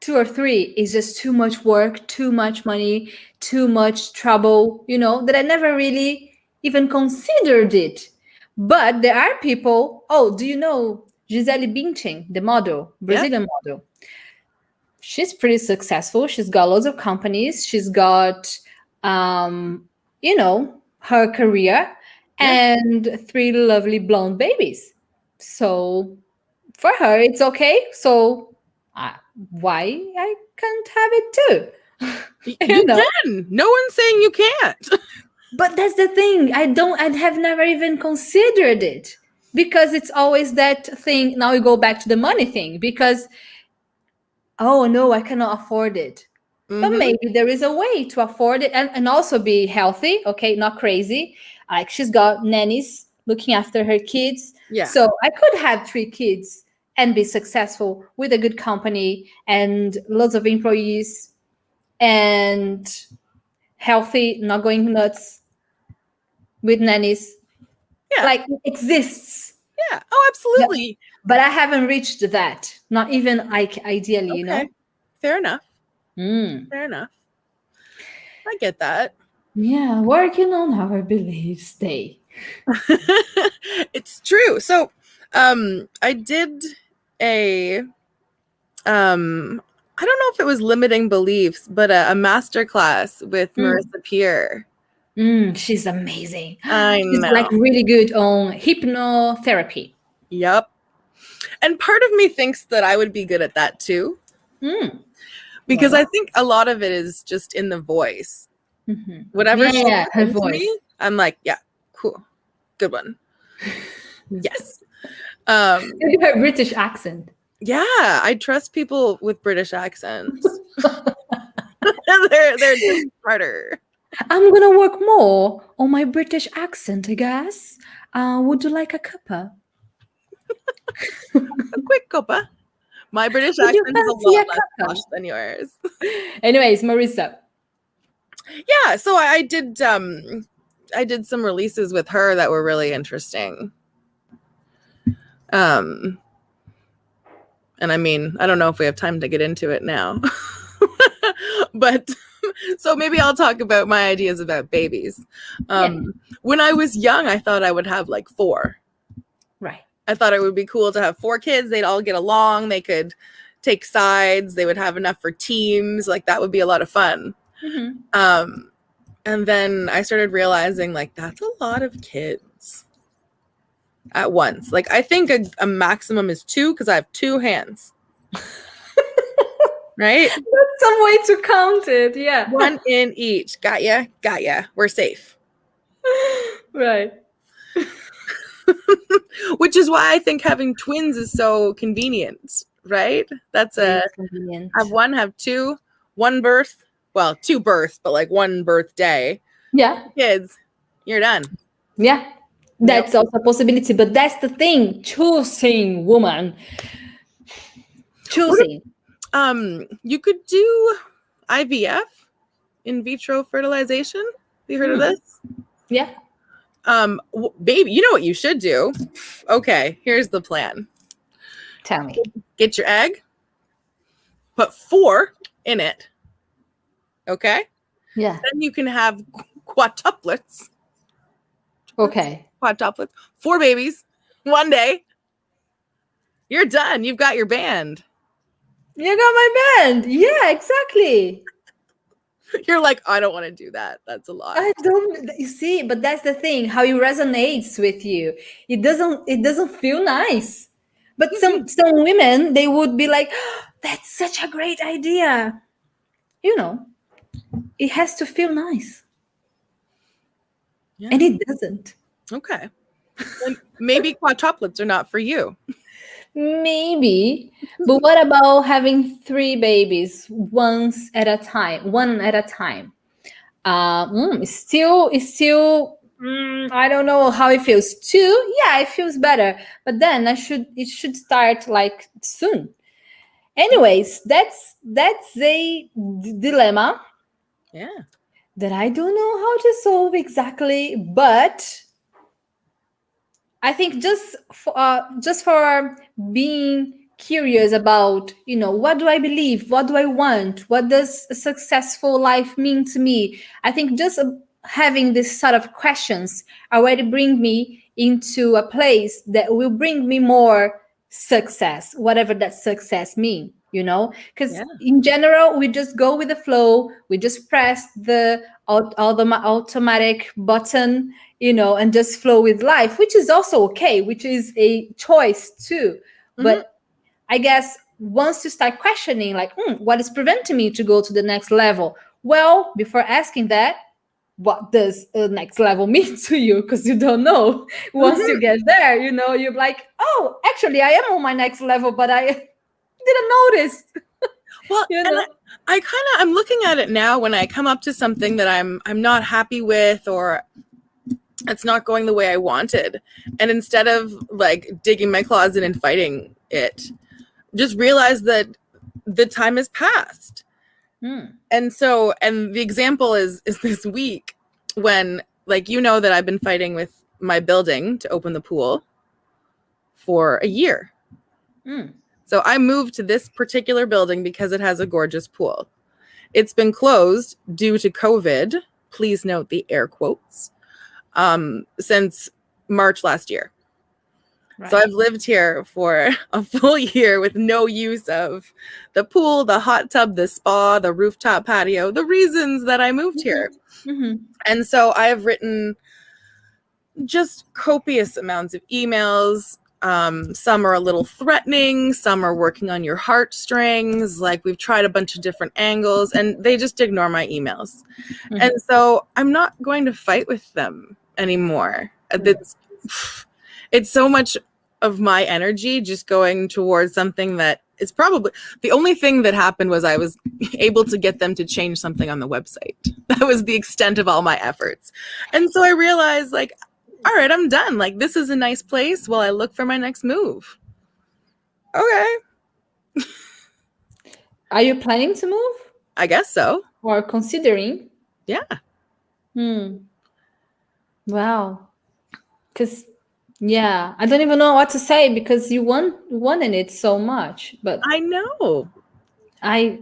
two or three is just too much work, too much money, too much trouble, you know, that I never really even considered it. But there are people, oh, do you know Gisele Bündchen, the model, Brazilian model? She's pretty successful. She's got loads of companies. She's got, um, you know, her career and three lovely blonde babies. So for her, it's okay. So uh, why I can't have it too? You You know. can. No one's saying you can't. But that's the thing. I don't. I have never even considered it because it's always that thing. Now we go back to the money thing because, oh no, I cannot afford it. But Mhm. maybe there is a way to afford it and, and also be healthy. Okay, not crazy. Like she's got nannies looking after her kids. Yeah. So I could have three kids and be successful with a good company and lots of employees and healthy, not going nuts with nannies. Yeah. Like it exists, yeah. Oh, absolutely. but I haven't reached that. Not even like ideally, you know. Okay. Fair enough. Mm. Fair enough. I get that. Yeah, working on our beliefs day. it's true. So, um, I did a, um, I don't know if it was limiting beliefs, but a, a master class with Mm. Marissa Peer. Mm, she's amazing. I she's know. like really good on hypnotherapy. Yep. And part of me thinks that I would be good at that too, Mm. Because Wow. I think a lot of it is just in the voice. Mhm. Whatever she Yeah, her voice. me, I'm like, yeah, cool, good one. yes. Um, Maybe her British accent. yeah, I trust people with British accents. they're they're just smarter. I'm gonna work more on my British accent, I guess. Uh, would you like a cuppa? A quick cuppa. My British accent is a lot less posh than yours. Anyways, Marissa. yeah so I, I did um i did some releases with her that were really interesting um and i mean i don't know if we have time to get into it now but so maybe i'll talk about my ideas about babies um when i was young i thought i would have like four. I thought it would be cool to have four kids they'd all get along they could take sides they would have enough for teams like that would be a lot of fun Mhm. um, and then I started realizing like that's a lot of kids at once. Like I think a, a maximum is two because I have two hands. right? That's some way to count it. Yeah. One in each. Got ya, got ya. We're safe. right. Which is why I think having twins is so convenient, right? That's a have one, have two, one birth. Well, two births, but like one birthday. Yeah. Kids, you're done. Yeah. That's also a possibility, but that's the thing. Choosing woman. Choosing. Um, you could do IVF, in vitro fertilization. You heard of Hmm. this? Yeah. Um, w- baby, you know what you should do. Okay, here's the plan. Tell me. Get your egg, put four in it. Okay, Yeah. then you can have qu- quadtuplets. Okay. Quadtuplets, four babies, one day. You're done. You've got your band. You got my band. Yeah, exactly. You're like, I don't want to do that. That's a lot. I don't you see, but that's the thing, how it resonates with you. It doesn't it doesn't feel nice. But Mm-hmm. some some women they would be like, "Oh, that's such a great idea. You know, it has to feel nice. Yeah. And it doesn't. Okay. Maybe quadruplets are not for you. Maybe. But what about having three babies once at a time, one at a time? Uh, mm, still, it's still. mm, I don't know how it feels. Two, yeah, it feels better. But then I should, it should start like soon. Anyways, that's that's a dilemma Yeah. that I don't know how to solve exactly, but I think just for uh, just for being curious about, you know, what do I believe? What do I want? What does a successful life mean to me? I think just uh, having this sort of questions already bring me into a place that will bring me more success, whatever that success mean, you know? Because Yeah. in general, we just go with the flow. We just press the au- automa- automatic button, you know, and just flow with life, which is also okay, which is a choice too. But I guess once you start questioning, like, "Hmm, what is preventing me to go to the next level? Well, before asking that, what does the next level mean to you? Because you don't know. Once you get there, you know, you're like, oh, actually, I am on my next level, but I didn't notice. Well, You know? I, I kind of I'm looking at it now when I come up to something that I'm I'm not happy with or it's not going the way I wanted. And instead of like digging my closet and fighting it, just realize that the time has passed. Hmm. And so and the example is is this week when like you know that I've been fighting with my building to open the pool for a year. Hmm. So I moved to this particular building because it has a gorgeous pool. It's been closed due to COVID. Please note the air quotes. Um, since March last year. So I've lived here for a full year with no use of the pool, the hot tub, the spa, the rooftop patio, the reasons that I moved here. Mhm. And so I have written just copious amounts of emails. Um, some are a little threatening, some are working on your heartstrings. Like we've tried a bunch of different angles and they just ignore my emails. Mhm. And so I'm not going to fight with them anymore. Uh, It's, it's so much of my energy just going towards something that is probably the only thing that happened was I was able to get them to change something on the website. That was the extent of all my efforts. And so I realized, like, all right, I'm done. Like, this is a nice place while I look for my next move. Okay, Are you planning to move I guess so. or considering? Yeah. Hmm. Wow. Because yeah, I don't even know what to say because you want wanted it so much, but I know. I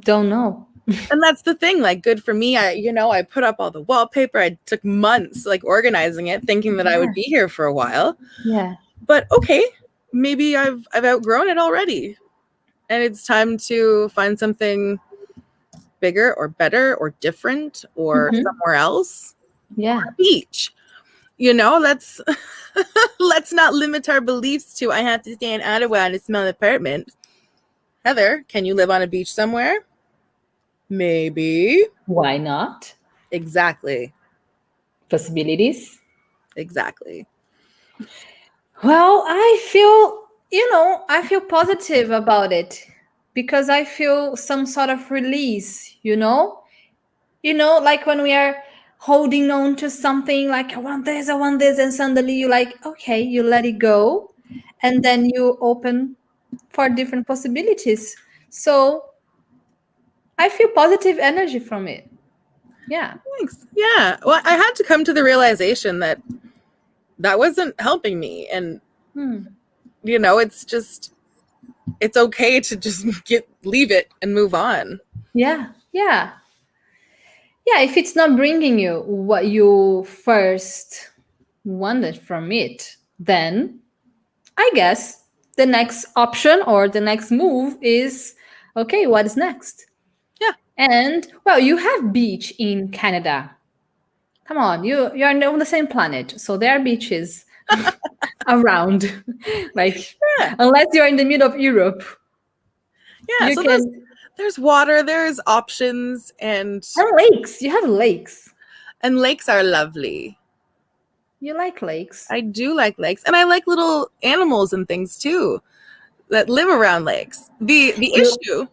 don't know. and that's the thing like good for me i you know i put up all the wallpaper i took months like organizing it thinking that i would be here for a while Yeah. but okay maybe i've i've outgrown it already and it's time to find something bigger or better or different or Mhm. somewhere else Yeah. beach you know let's let's not limit our beliefs to i have to stay in ottawa to smell an apartment heather can you live on a beach somewhere maybe Why not? exactly Possibilities. exactly Well, I feel, you know, I feel positive about it because I feel some sort of release, you know? You know, like when we are holding on to something like I want this, I want this, and suddenly you like, okay, you let it go, and then you open for different possibilities. So I feel positive energy from it. Yeah. thanks yeah well i had to come to the realization that that wasn't helping me and Hmm. you know it's just it's okay to just get leave it and move on Yeah, yeah. Yeah, if it's not bringing you what you first wanted from it, then I guess the next option or the next move is okay, what is next? Yeah. And well, you have beach in Canada. Come on, you you're on the same planet, so there are beaches around. like Yeah. unless you're in the middle of Europe, Yeah. you so can there's, water, there's options, and and lakes. You have lakes. and lakes are lovely. You like lakes. I do like lakes, and I like little animals and things too that live around lakes. the The issue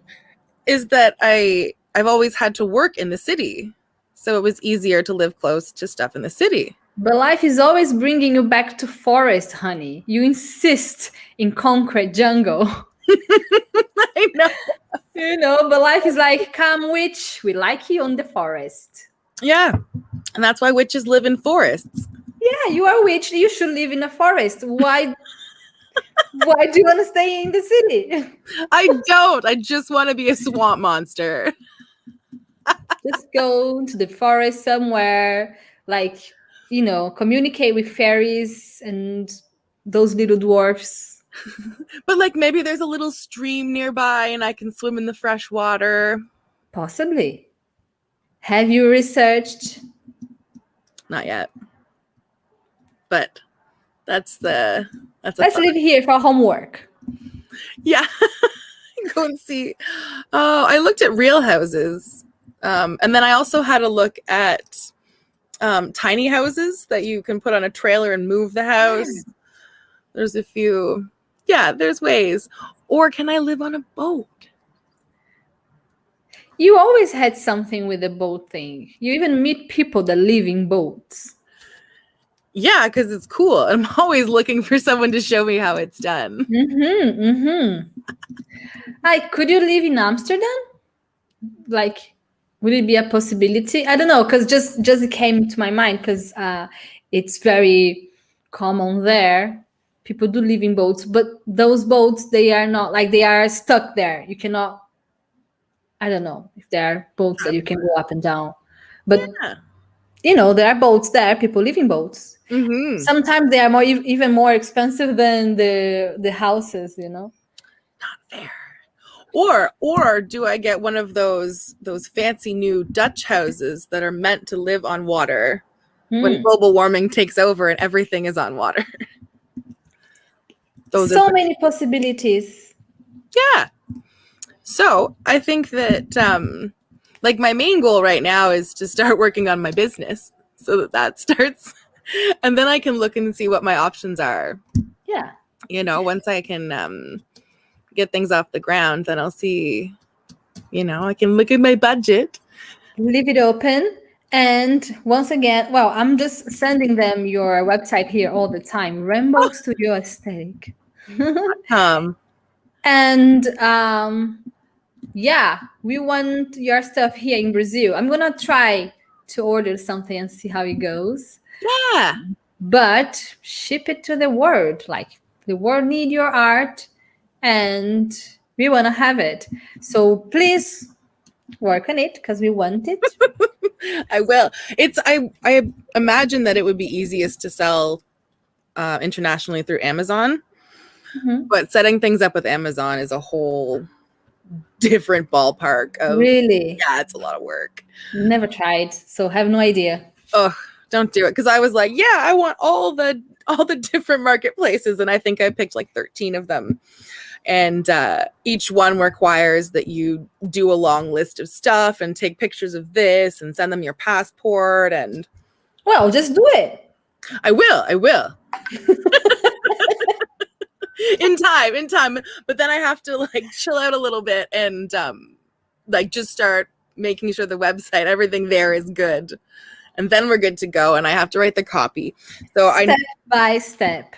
is that I I've always had to work in the city, so it was easier to live close to stuff in the city. But life is always bringing you back to forest, honey. You insist in concrete jungle. I know. you know, but life is like, come witch, we like you on the forest. Yeah, and that's why witches live in forests. Yeah, you are a witch. You should live in a forest. Why? why do you want to stay in the city? I don't. I just want to be a swamp monster. Just go to the forest somewhere, like you know, communicate with fairies and those little dwarfs. But like maybe there's a little stream nearby and I can swim in the fresh water. Possibly. Have you researched? Not yet. But that's the that's Let's leave here for homework. Yeah. Go and see. Oh, I looked at real houses. Um, and then I also had a look at um, tiny houses that you can put on a trailer and move the house. There's a few. Yeah, there's ways. Or can I live on a boat? You always had something with the boat thing. You even meet people that live in boats. Yeah, because it's cool. I'm always looking for someone to show me how it's done. Mm-hmm. Mm-hmm. Like, could you live in Amsterdam? Like, would it be a possibility? I don't know, because just just it came to my mind because uh, it's very common there. People do live in boats, but those boats they are not like they are stuck there. You cannot. I don't know if there are boats that you can go up and down, but Yeah. you know there are boats there. People live in boats. hmm Sometimes they are more even more expensive than the the houses. You know. Not fair. Or or do I get one of those those fancy new Dutch houses that are meant to live on water when Hmm. global warming takes over and everything is on water? those so many possibilities. yeah. So I think that um like my main goal right now is to start working on my business so that that starts and then I can look and see what my options are. Yeah. you know once i can um get things off the ground then i'll see you know i can look at my budget Leave it open. And once again, well, I'm just sending them your website here all the time. Rainbow Studio Aesthetic. um and um yeah, we want your stuff here in Brazil. I'm gonna try to order something and see how it goes. yeah But ship it to the world. Like the world need your art and we want to have it. So please work on it because we want it. i will it's i i imagine that it would be easiest to sell uh, internationally through amazon Mhm. but setting things up with amazon is a whole different ballpark of Really? yeah it's a lot of work Never tried, so have no idea. oh don't do it because i was like yeah i want all the all the different marketplaces and i think i picked like 13 of them and uh, each one requires that you do a long list of stuff and take pictures of this and send them your passport and Well, just do it. i will i will in time in time but then i have to like chill out a little bit and um like just start making sure the website everything there is good and then we're good to go and i have to write the copy so i Step by step.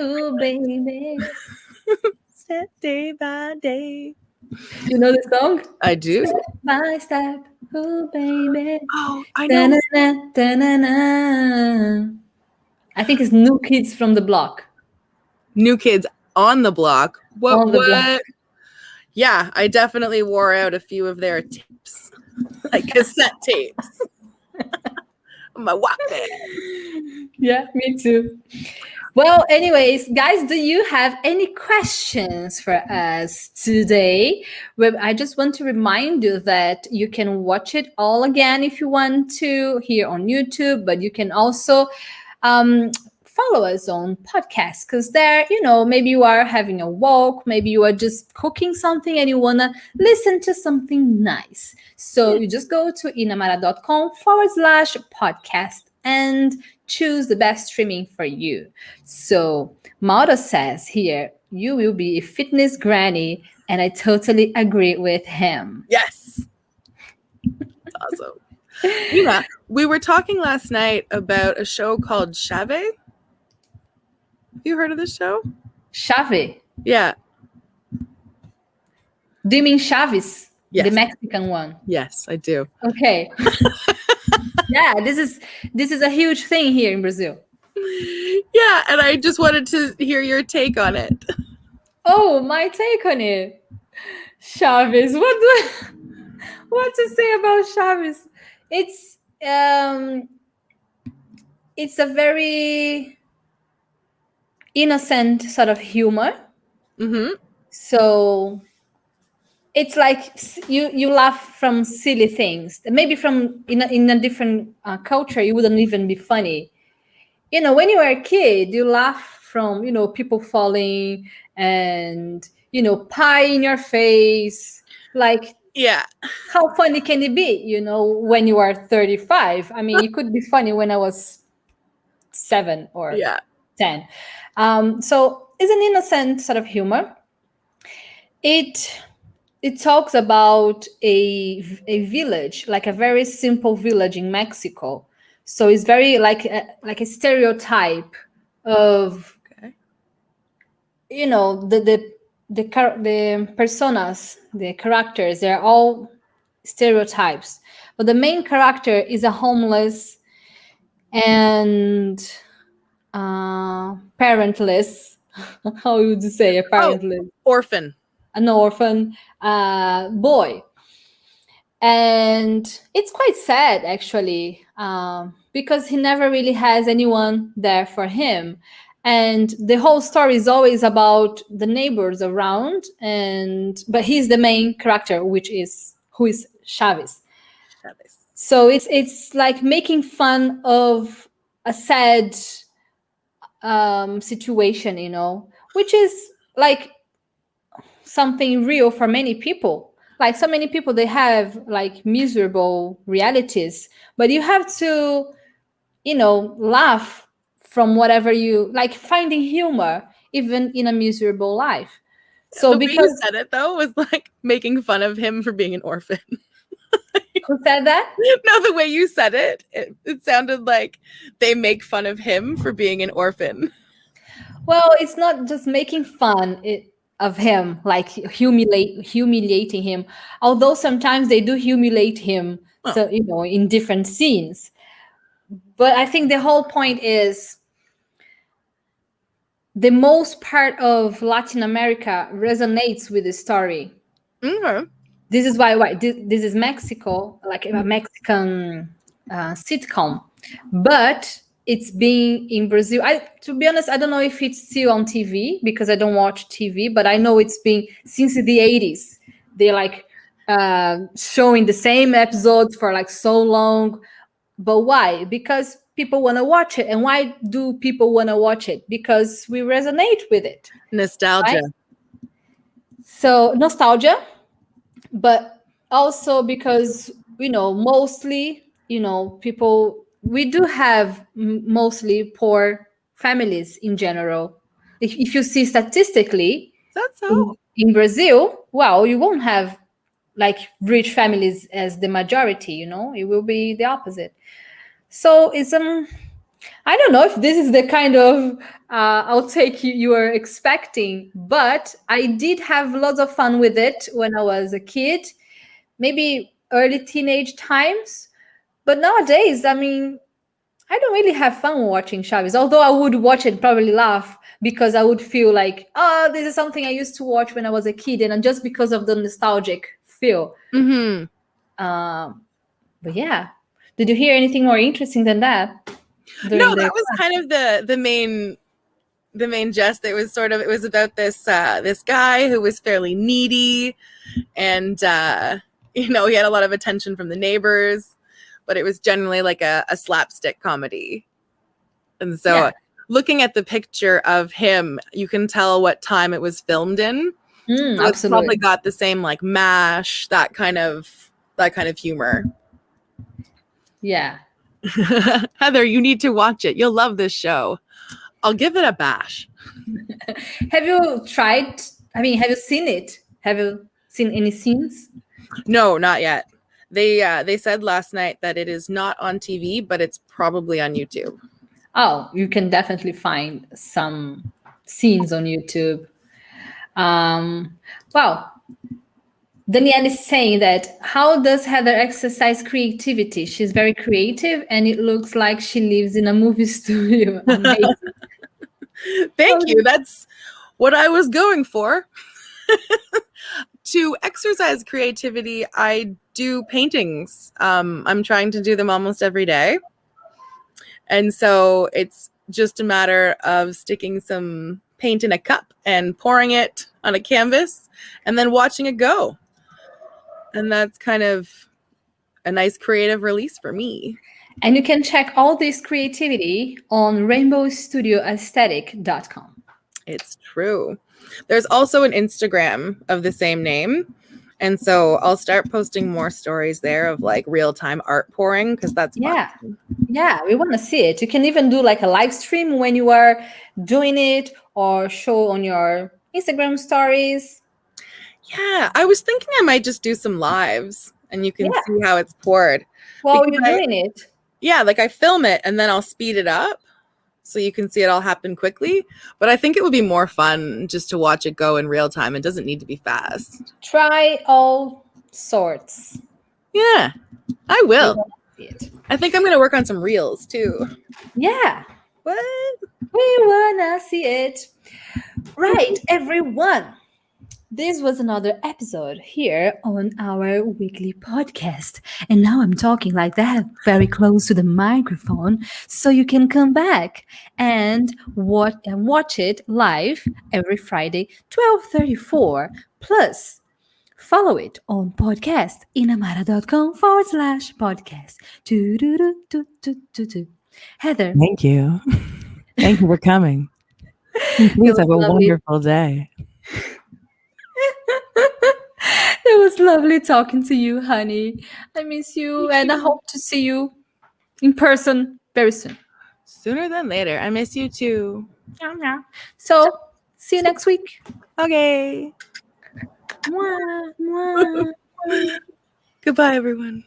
Ooh, baby. step day by day. You know the song? I do. Step by step. Ooh, baby. Oh, I know. Da-na-na, da-na-na. I think it's New Kids from the Block. New kids on the block. What? The what? block. Yeah, I definitely wore out a few of their tapes, like cassette tapes. My Walkman. Yeah, me too. well, anyways, guys, do you have any questions for us today? Well, I just want to remind you that you can watch it all again if you want to here on YouTube, but you can also um, follow us on podcasts because there, you know, maybe you are having a walk, maybe you are just cooking something and you want to listen to something nice. So you just go to inamara.com forward slash podcast and choose the best streaming for you. So Mauro says here, you will be a fitness granny, and I totally agree with him. Yes. awesome. Yeah, we were talking last night about a show called Chave. You heard of this show? Chave. Yeah. Do you mean Chaves? Yes. The Mexican one. Yes, I do. Okay. yeah, this is this is a huge thing here in Brazil. Yeah, and I just wanted to hear your take on it. Oh, my take on it. Chaves. What do what to say about Chaves? It's um it's a very innocent sort of humor. Mm-hmm. So it's like you you laugh from silly things. Maybe from in a, in a different uh, culture, it wouldn't even be funny. You know, when you were a kid, you laugh from you know people falling and you know pie in your face. Like Yeah. how funny can it be? You know, when you are thirty five. I mean, it could be funny when I was seven or Yeah. 10 um, so it's an innocent sort of humor. It it talks about a a village like a very simple village in mexico. So it's very like a, like a stereotype of Okay. you know the the the the personas the characters they're all stereotypes. But the main character is a homeless and uh parentless how would you say a parentless Orphan. an orphan uh, boy. And it's quite sad, actually, um, because he never really has anyone there for him. And the whole story is always about the neighbors around, and but he's the main character, which is who is Chaves. Chaves. So it's it's like making fun of a sad um, situation, you know, which is like something real for many people. Like so many people, they have like miserable realities, but you have to, you know, laugh from whatever you like, finding humor even in a miserable life. So the way you because said it though was like making fun of him for being an orphan. who said that? no, the way you said it, it, it sounded like they make fun of him for being an orphan. Well, it's not just making fun it, of him, like humiliate humiliating him. Although sometimes they do humiliate him, Oh. so you know, in different scenes. But I think the whole point is the most part of Latin America resonates with the story. Okay. This is why, why this, this is Mexico, like a Mexican uh, sitcom, but it's being in Brazil. I, to be honest, I don't know if it's still on TV because I don't watch TV, but I know it's been since the 80s. They're like uh, showing the same episodes for like so long. But why? Because people want to watch it. And why do people want to watch it? Because we resonate with it. Nostalgia. Right? So nostalgia, but also because you know mostly you know people we do have m- mostly poor families in general. If, if you see statistically That's in, so. in Brazil, well, you won't have like rich families as the majority. You know, it will be the opposite. So it's um. I don't know if this is the kind of uh, outtake you, you are expecting, but I did have lots of fun with it when I was a kid, maybe early teenage times. But nowadays, I mean, I don't really have fun watching Chaves, although I would watch it, probably laugh because I would feel like, oh, this is something I used to watch when I was a kid, and just because of the nostalgic feel. Mm-hmm. Um, but yeah, did you hear anything more interesting than that? No, that was kind of the the main the main jest. It was sort of it was about this uh, this guy who was fairly needy, and uh, you know he had a lot of attention from the neighbors, but it was generally like a, a slapstick comedy. And so, Yeah. looking at the picture of him, you can tell what time it was filmed in. Mm, So absolutely. probably got the same like mash, that kind of that kind of humor. yeah. Heather, you need to watch it. You'll love this show. I'll give it a bash. Have you tried? I mean, have you seen it? Have you seen any scenes? No, not yet. They uh, they said last night that it is not on TV, but it's probably on YouTube. Oh, you can definitely find some scenes on YouTube. Um, well, Danielle is saying that how does Heather exercise creativity? She's very creative and it looks like she lives in a movie studio. Thank you. That's what I was going for. to exercise creativity, I do paintings. Um, I'm trying to do them almost every day. And so it's just a matter of sticking some paint in a cup and pouring it on a canvas and then watching it go. And that's kind of a nice creative release for me. and you can check all this creativity on rainbowstudioaesthetic.com. It's true. There's also an Instagram of the same name. And so I'll start posting more stories there of like real time art pouring because that's fun. Yeah. Yeah, we want to see it. You can even do like a live stream when you are doing it or show on your Instagram stories. Yeah. I was thinking I might just do some lives and you can Yeah. see how it's poured. While Because you're I- doing it. Yeah. Like I film it and then I'll speed it up so you can see it all happen quickly. But I think it would be more fun just to watch it go in real time. It doesn't need to be fast. Try all sorts. Yeah. I will. wanna see it. I think I'm going to work on some reels too. Yeah, What? we wanna see it. Right, everyone. This was another episode here on our weekly podcast. And now I'm talking like that, very close to the microphone, so you can come back and watch and watch it live every Friday, 1234. Plus, follow it on podcast inamara.com forward slash podcast. Heather, Thank you. Thank you for coming. Please have a wonderful day. it was lovely talking to you, honey. I miss you, and I hope to see you in person very soon. Sooner than later. I miss you too. Yeah. So, see you next week. Okay. Mwah, mwah. Goodbye, everyone.